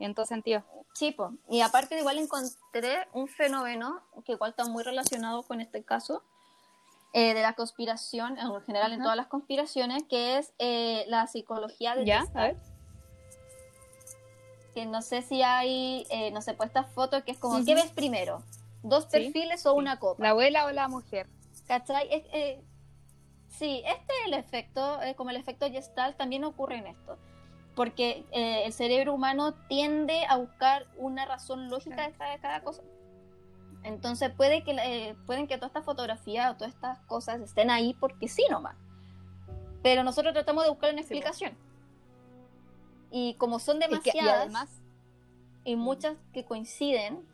En todo sentido. Sí, po. y aparte igual encontré un fenómeno que igual está muy relacionado con este caso eh, de la conspiración, en general en todas las conspiraciones, que es eh, la psicología de ¿Ya? A ver. que no sé si hay, eh, no sé, pues esta foto que es como. ¿qué ves primero? ¿Dos Sí, perfiles o sí. una copa? ¿La abuela o la mujer? ¿Cachai? Es- eh, sí, este es el efecto, como el efecto Gestalt, también ocurre en esto. Porque el cerebro humano tiende a buscar una razón lógica detrás de cada cosa. Entonces puede que, eh, pueden que todas estas fotografías o todas estas cosas estén ahí porque sí nomás. Pero nosotros tratamos de buscar una Sí, explicación. Y como son que- demasiadas y además, y muchas que coinciden,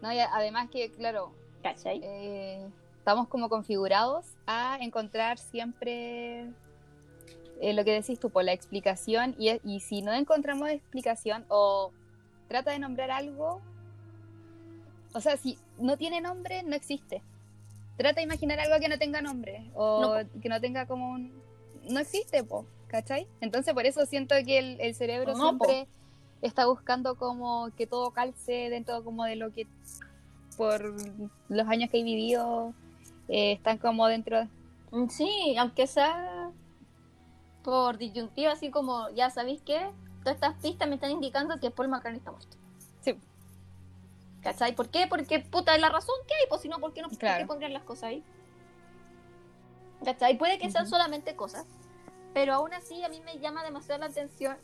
no, y además que, claro, ¿cachai? eh, estamos como configurados a encontrar siempre eh, lo que decís tú, por la explicación, y, y si no encontramos explicación o trata de nombrar algo, o sea, si no tiene nombre, no existe. Trata de imaginar algo que no tenga nombre o No, que no tenga como un... No existe, po, ¿cachai? Entonces por eso siento que el, el cerebro No, po. siempre está buscando como que todo calce dentro como de lo que por los años que he vivido eh, están como dentro Mm, Sí, aunque sea por disyuntiva, así como, ya sabéis que todas estas pistas me están indicando que Paul McCartney está muerto. ¿Cachai? ¿Por qué? Porque, puta, es la razón que hay, pues si no, ¿por qué no Claro. pondrían las cosas ahí? ¿Cachai? Puede que sean solamente cosas, pero aún así a mí me llama demasiado la atención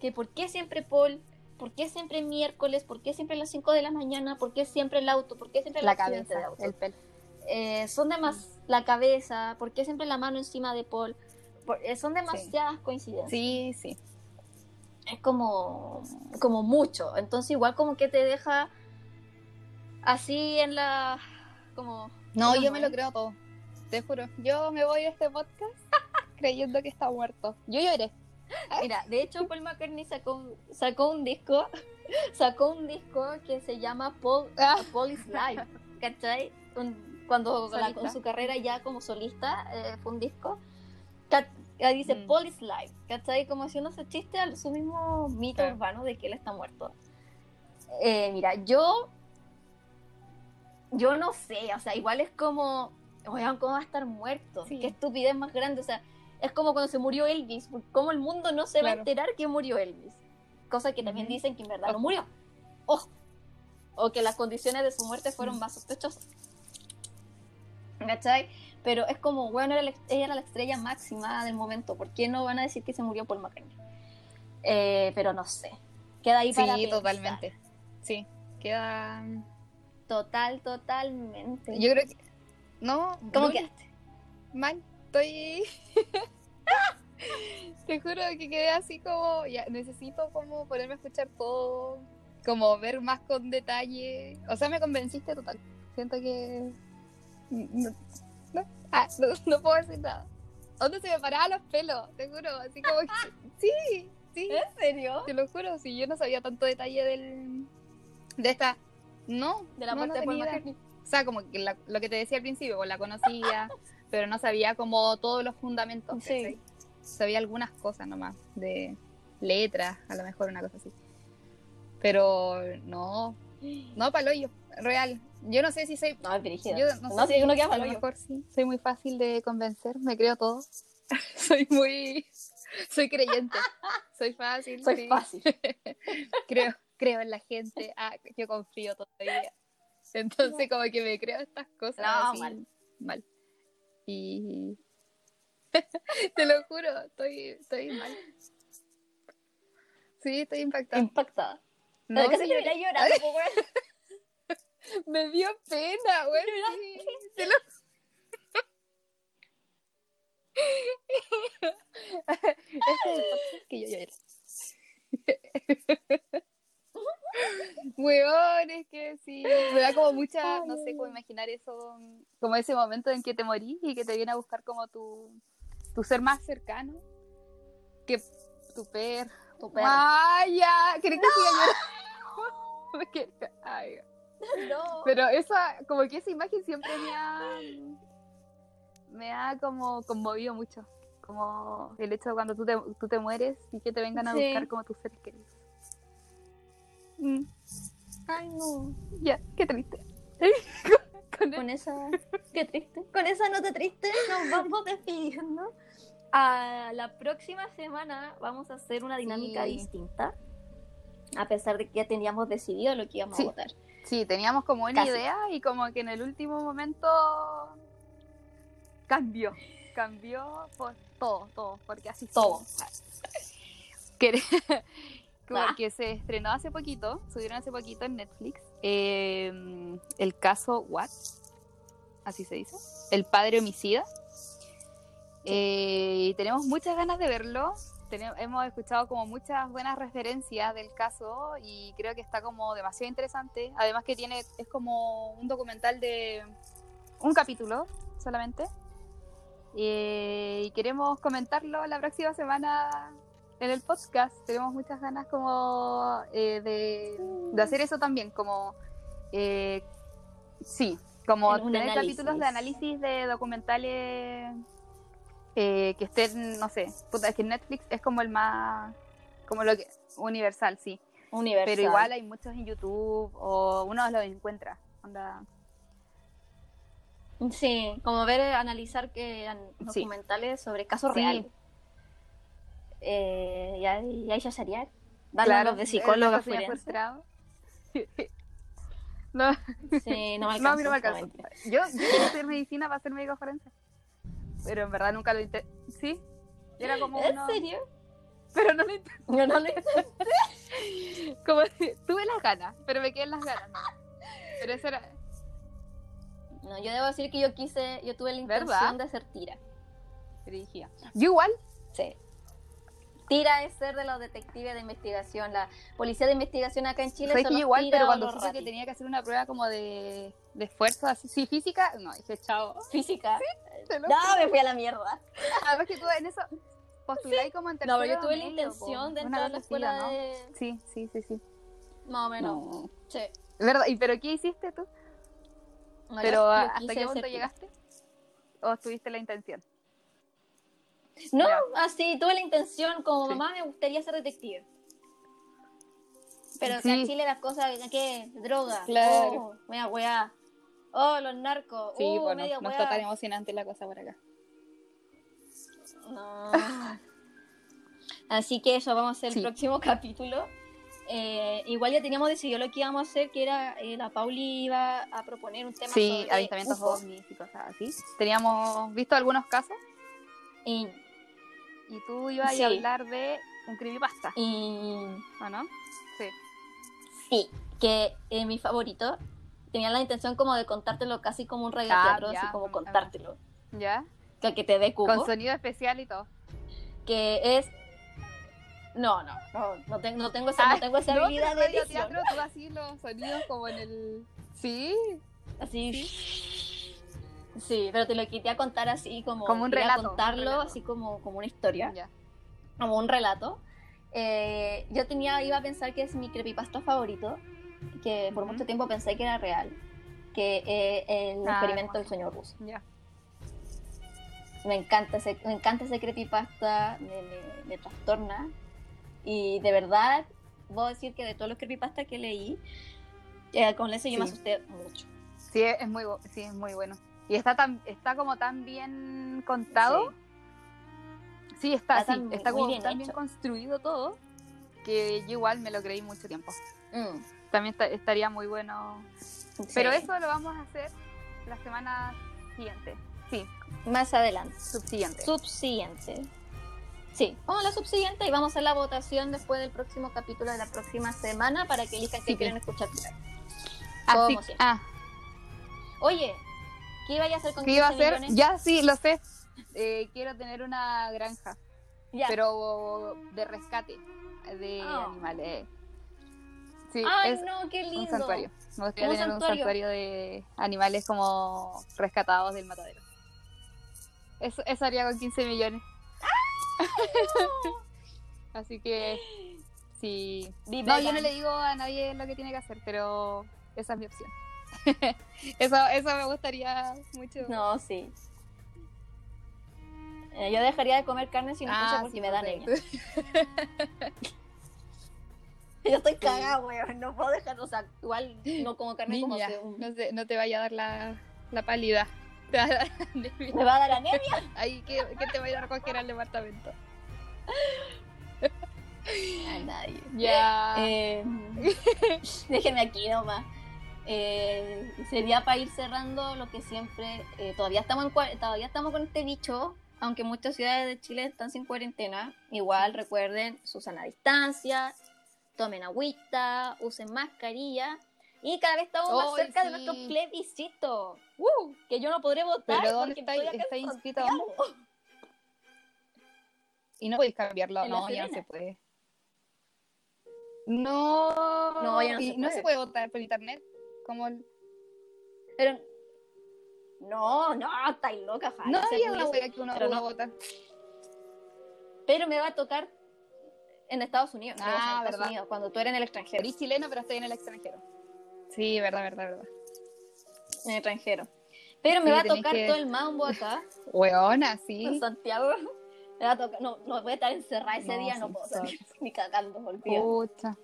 que por qué siempre Paul, por qué siempre miércoles, por qué siempre a las 5 de la mañana, por qué siempre el auto, por qué siempre la accidente de cabeza, auto el pelo. eh, son demás la cabeza, ¿por qué siempre la mano encima de Paul? Por- eh, son demasiadas coincidencias. Sí, sí. Es como, como mucho. Entonces igual como que te deja así en la... como... No, ¿cómo yo me lo creo todo. Te juro. Yo me voy de este podcast creyendo que está muerto. Yo lloré. Mira, de hecho Paul McCartney sacó, un- sacó un disco, sacó un disco que se llama Paul, Ah. Paul is Live, ¿cachai? Un- cuando la- con su carrera ya como solista eh, fue un disco, ahí dice Mm. Paul is Live, ¿cachai? Como haciéndose chiste a su mismo mito Claro. urbano de que él está muerto. Eh, mira, yo, yo no sé, o sea, igual es como, oigan, ¿cómo va a estar muerto? Sí. Qué estupidez más grande, o sea, es como cuando se murió Elvis, ¿cómo el mundo no se va a enterar que murió Elvis? Cosa que también dicen que en verdad no murió. Ojo. O que las condiciones de su muerte fueron más sospechosas. ¿Cachai? Pero es como, bueno, era la, ella era la estrella máxima del momento. ¿Por qué no van a decir que se murió Paul McCartney? Eh, pero no sé. Queda ahí para Sí, totalmente. Sí, queda. Total, totalmente. Yo creo que. No, ¿Cómo Luli, quedaste? Mal. Estoy. Te juro que quedé así como. Ya, necesito como ponerme a escuchar todo. Como ver más con detalle. O sea, me convenciste total. Siento que. No, no, ah, no, no puedo decir nada. ¿Dónde se me paraban los pelos? Te juro, así como que. Sí, sí. ¿En serio? Te lo juro, si yo no sabía tanto detalle del. De esta. No, De la no, muerte no de Paul. McCartney. O sea, como que la- lo que te decía al principio, pues la conocía, pero no sabía como todos los fundamentos. Sí. Sabía algunas cosas nomás, de letras, a lo mejor una cosa así. Pero no, no paloyo, real. Yo no sé si soy. No, es. Yo no, no, sé si uno queda a lo mejor sí. Soy muy fácil de convencer, me creo todo. soy muy. Soy creyente. Soy fácil. Soy sí. fácil. creo, creo en la gente. Ah, yo confío todavía. Entonces, como que me creo estas cosas. No, así, mal. Mal. Y. Te lo juro, estoy, estoy mal. Sí, estoy impactada. Impactada. No, Casi sí, lloré. llorando, weón. Me dio pena, güey. Sí, te lo- este es el podcast que yo lloré. Weón, es que sí, me da como mucha, no sé cómo imaginar eso, como ese momento en que te morís y que te viene a buscar como tu, tu ser más cercano, que tu perro. Tu perro. ¡Ay, ya! ¿Querés que siga llorando? Me quería- ay, No. pero esa, como que esa imagen siempre me ha, me ha como conmovido mucho. Como el hecho de cuando tú te, tú te mueres y que te vengan a Sí. buscar como tus seres queridos. Mm, Ay, no. ya, qué triste. Con Con esa. Qué triste. Con esa nota triste nos vamos despidiendo. A la próxima semana vamos a hacer una dinámica Sí. distinta. A pesar de que ya teníamos decidido lo que íbamos Sí. a votar. Sí, teníamos como una Casi. idea y como que en el último momento cambió. Cambió por todo, todo, porque así Todo. somos. Que, como Ah. que se estrenó hace poquito, subieron hace poquito en Netflix, eh, el caso What, así se dice, el padre homicida. Eh, y tenemos muchas ganas de verlo. Hemos escuchado como muchas buenas referencias del caso y creo que está como demasiado interesante. Además que tiene, es como un documental de un capítulo solamente. Eh, y queremos comentarlo la próxima semana en el podcast. Tenemos muchas ganas como eh, de, de hacer eso también, como eh, sí, como tener análisis. capítulos de análisis de documentales eh, que estén, no sé, puta, es que Netflix es como el más, como lo que, universal, sí. Universal. Pero igual hay muchos en YouTube o uno los encuentra. Onda, Sí, como ver, eh, analizar que an- Sí. documentales sobre casos Sí. reales. Eh, y ahí y ahí ya sería. Claro, los de es psicóloga forense. no, Sí, no me no, a mí no me mentira. Yo, yo quiero estudiar medicina para ser médico forense. Pero en verdad nunca lo intenté. Sí, era como ¿En uno- serio? Pero no lo intenté. No, no. Como tuve las ganas, pero me quedé en las ganas. Pero eso era. No, yo debo decir que yo quise, yo tuve la intención ¿Verdad? de ser tira. dirigía. Yo igual. Sí. Tira es ser de los detectives de investigación, la policía de investigación acá en Chile. Que los igual, pero cuando supe que tenía que hacer una prueba como de, de esfuerzo, así, sí, física, no, dije, chao. Física. No, me fui a la mierda. Además que tú en eso postuláis como en No, pero yo tuve la medio, intención de entrar a la cosa así, ¿o escuela no? de... Sí, sí, sí, sí. Más o menos. No. Sí. ¿Verdad? ¿Y pero qué hiciste tú? No, ¿Pero yo- yo a- hasta qué punto llegaste? ¿O tuviste la intención? No, Ya. así, tuve la intención, como Sí. mamá me gustaría ser detective. Pero acá Sí. en Chile las cosas, ¿qué? Droga. Claro. Oh, media weá. Oh, los narcos. Sí, uh, bueno, media no weá. está tan emocionante la cosa por acá. No. Así que eso, vamos a hacer Sí. el próximo capítulo. Eh, igual ya teníamos decidido lo que íbamos a hacer, que era eh, la Pauli iba a proponer un tema Sí, sobre avistamientos ovnis y cosas así. Teníamos visto algunos casos Y, y tú ibas Sí. a hablar de un creepypasta, y ¿o no? Sí. sí, que eh, mi favorito tenía la intención como de contártelo casi como un regalo Ah, así como contártelo. ¿Ya? Que, que te dé cupo. Con sonido especial y todo. que es no no no no tengo no tengo esa, Ah, no tengo esa no, habilidad pero de edición teatro, tú así los sonidos como en el... Sí, así sí pero te lo quité a contar así como Como un relato, un contarlo relato. así como como una historia ya. como un relato Eh, yo tenía iba a pensar que es mi creepypasta favorito que por mucho tiempo pensé que era real que eh, el Ah, experimento del sueño ruso Ya. me encanta ese, me encanta ese creepypasta, me, me, me trastorna. Y de verdad, voy a decir que de todos los creepypastas que leí, eh, con ese yo me Sí. asusté mucho. Sí, es muy, sí, es muy bueno. Y está tan, está como tan bien contado. Sí, está, Está sí, tan- está como bien tan bien hecho. construido todo que yo igual me lo creí mucho tiempo. Mm, También está- estaría muy bueno. Pero sí. eso lo vamos a hacer la semana siguiente. Sí, Más adelante. subsiguiente. Subsiguiente. Sí, vamos a la subsiguiente y vamos a hacer la votación después del próximo capítulo de la próxima semana para que elijan qué Sí, quieren escuchar Así, ah, Oye, ¿qué iba a hacer con ¿qué iba a 15 hacer? millones? Ya sí, lo sé. Eh, quiero tener una granja, Ya. pero de rescate de Ah. animales. Sí, Ay, es no, qué lindo. un santuario. Me gustaría tener un santuario. santuario de animales como rescatados del matadero. Eso, eso haría con 15 millones. Así que sí. No, yo no le digo a nadie lo que tiene que hacer, pero esa es mi opción. eso, eso me gustaría mucho. No, sí. Eh, yo dejaría de comer carne sin Ah, escucha porque sí, me da anemia. Yo estoy cagada, weón. No puedo dejar, o sea, igual no como carne como Niña, hace un- no, sé, no te vaya a dar la, la pálida. Te va a dar anemia. ¿Me va a dar anemia? Ahí que, que te va a ir a recoger al departamento. A nadie. Ya. Eh, déjenme aquí nomás. Eh, sería para ir cerrando lo que siempre. eh, todavía, estamos en, todavía estamos con este bicho, aunque muchas ciudades de Chile están sin cuarentena. Igual recuerden su sana distancia, tomen agüita, usen mascarilla. Y cada vez estamos más cerca de nuestro plebiscito. ¡Uh! que yo no podré votar. ¿Pero dónde porque está- estoy acá en está inscrito? Y no puedes cambiarlo, En La no, ya no se puede. No, No, ya no y se no puede. se puede votar por internet. Como el- Pero. No, no, estáis loca, Jai, no había una wea que uno pero no. votar. Pero me va a tocar en Estados Unidos. Ah, o sea, en Estados verdad. Unidos, cuando tú eres en el extranjero. Eres chileno, pero estoy en el extranjero. Sí, verdad, verdad, verdad. En el extranjero. Pero me Sí, va a tocar que- todo el mambo acá, Weona, en sí. Santiago. Me va a tocar. No, no voy a estar encerrada ese No, día, sí, no puedo salir ni cagando. Pucha.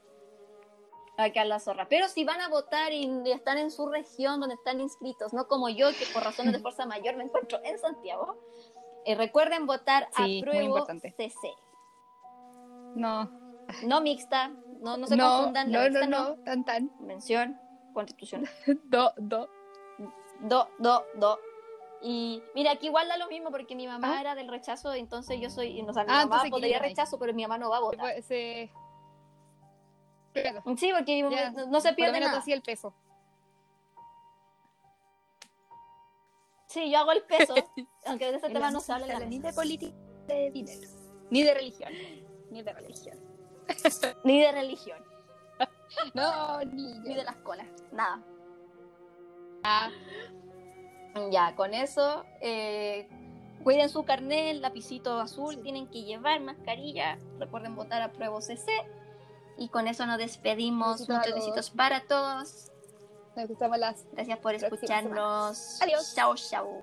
Acá en la zorra. Pero si van a votar y están en su región donde están inscritos, no como yo, que por razones de fuerza mayor me encuentro en Santiago, eh, recuerden votar Sí, apruebo importante. CC. No. No mixta, no, no se no, confundan. no, mixta no, no, tan, tan. Mención constitucional. Do, do. Do, do, do. Y mira, aquí igual da lo mismo porque mi mamá Ah. era del rechazo, entonces yo soy, o sea, mi Ah, mamá entonces, ¿qué votaría rechazo, pero mi mamá no va a votar. se- Claro, Sí, porque ya, no, no se por lo pierde menos nada. así el peso. Sí, yo hago el peso, aunque de ese tema no se habla Ni de política, ni de dinero. Ni de religión. Ni de religión. Ni de religión, No, ni ni de las colas, nada. Ah, Ya, con eso, eh, cuiden su carnet, lapicito azul, tienen que llevar mascarilla, recuerden votar a prueba CC. Y con eso nos despedimos. Muchos besitos para todos. nos escuchamos las Gracias por escucharnos. Adiós. Chao, chao.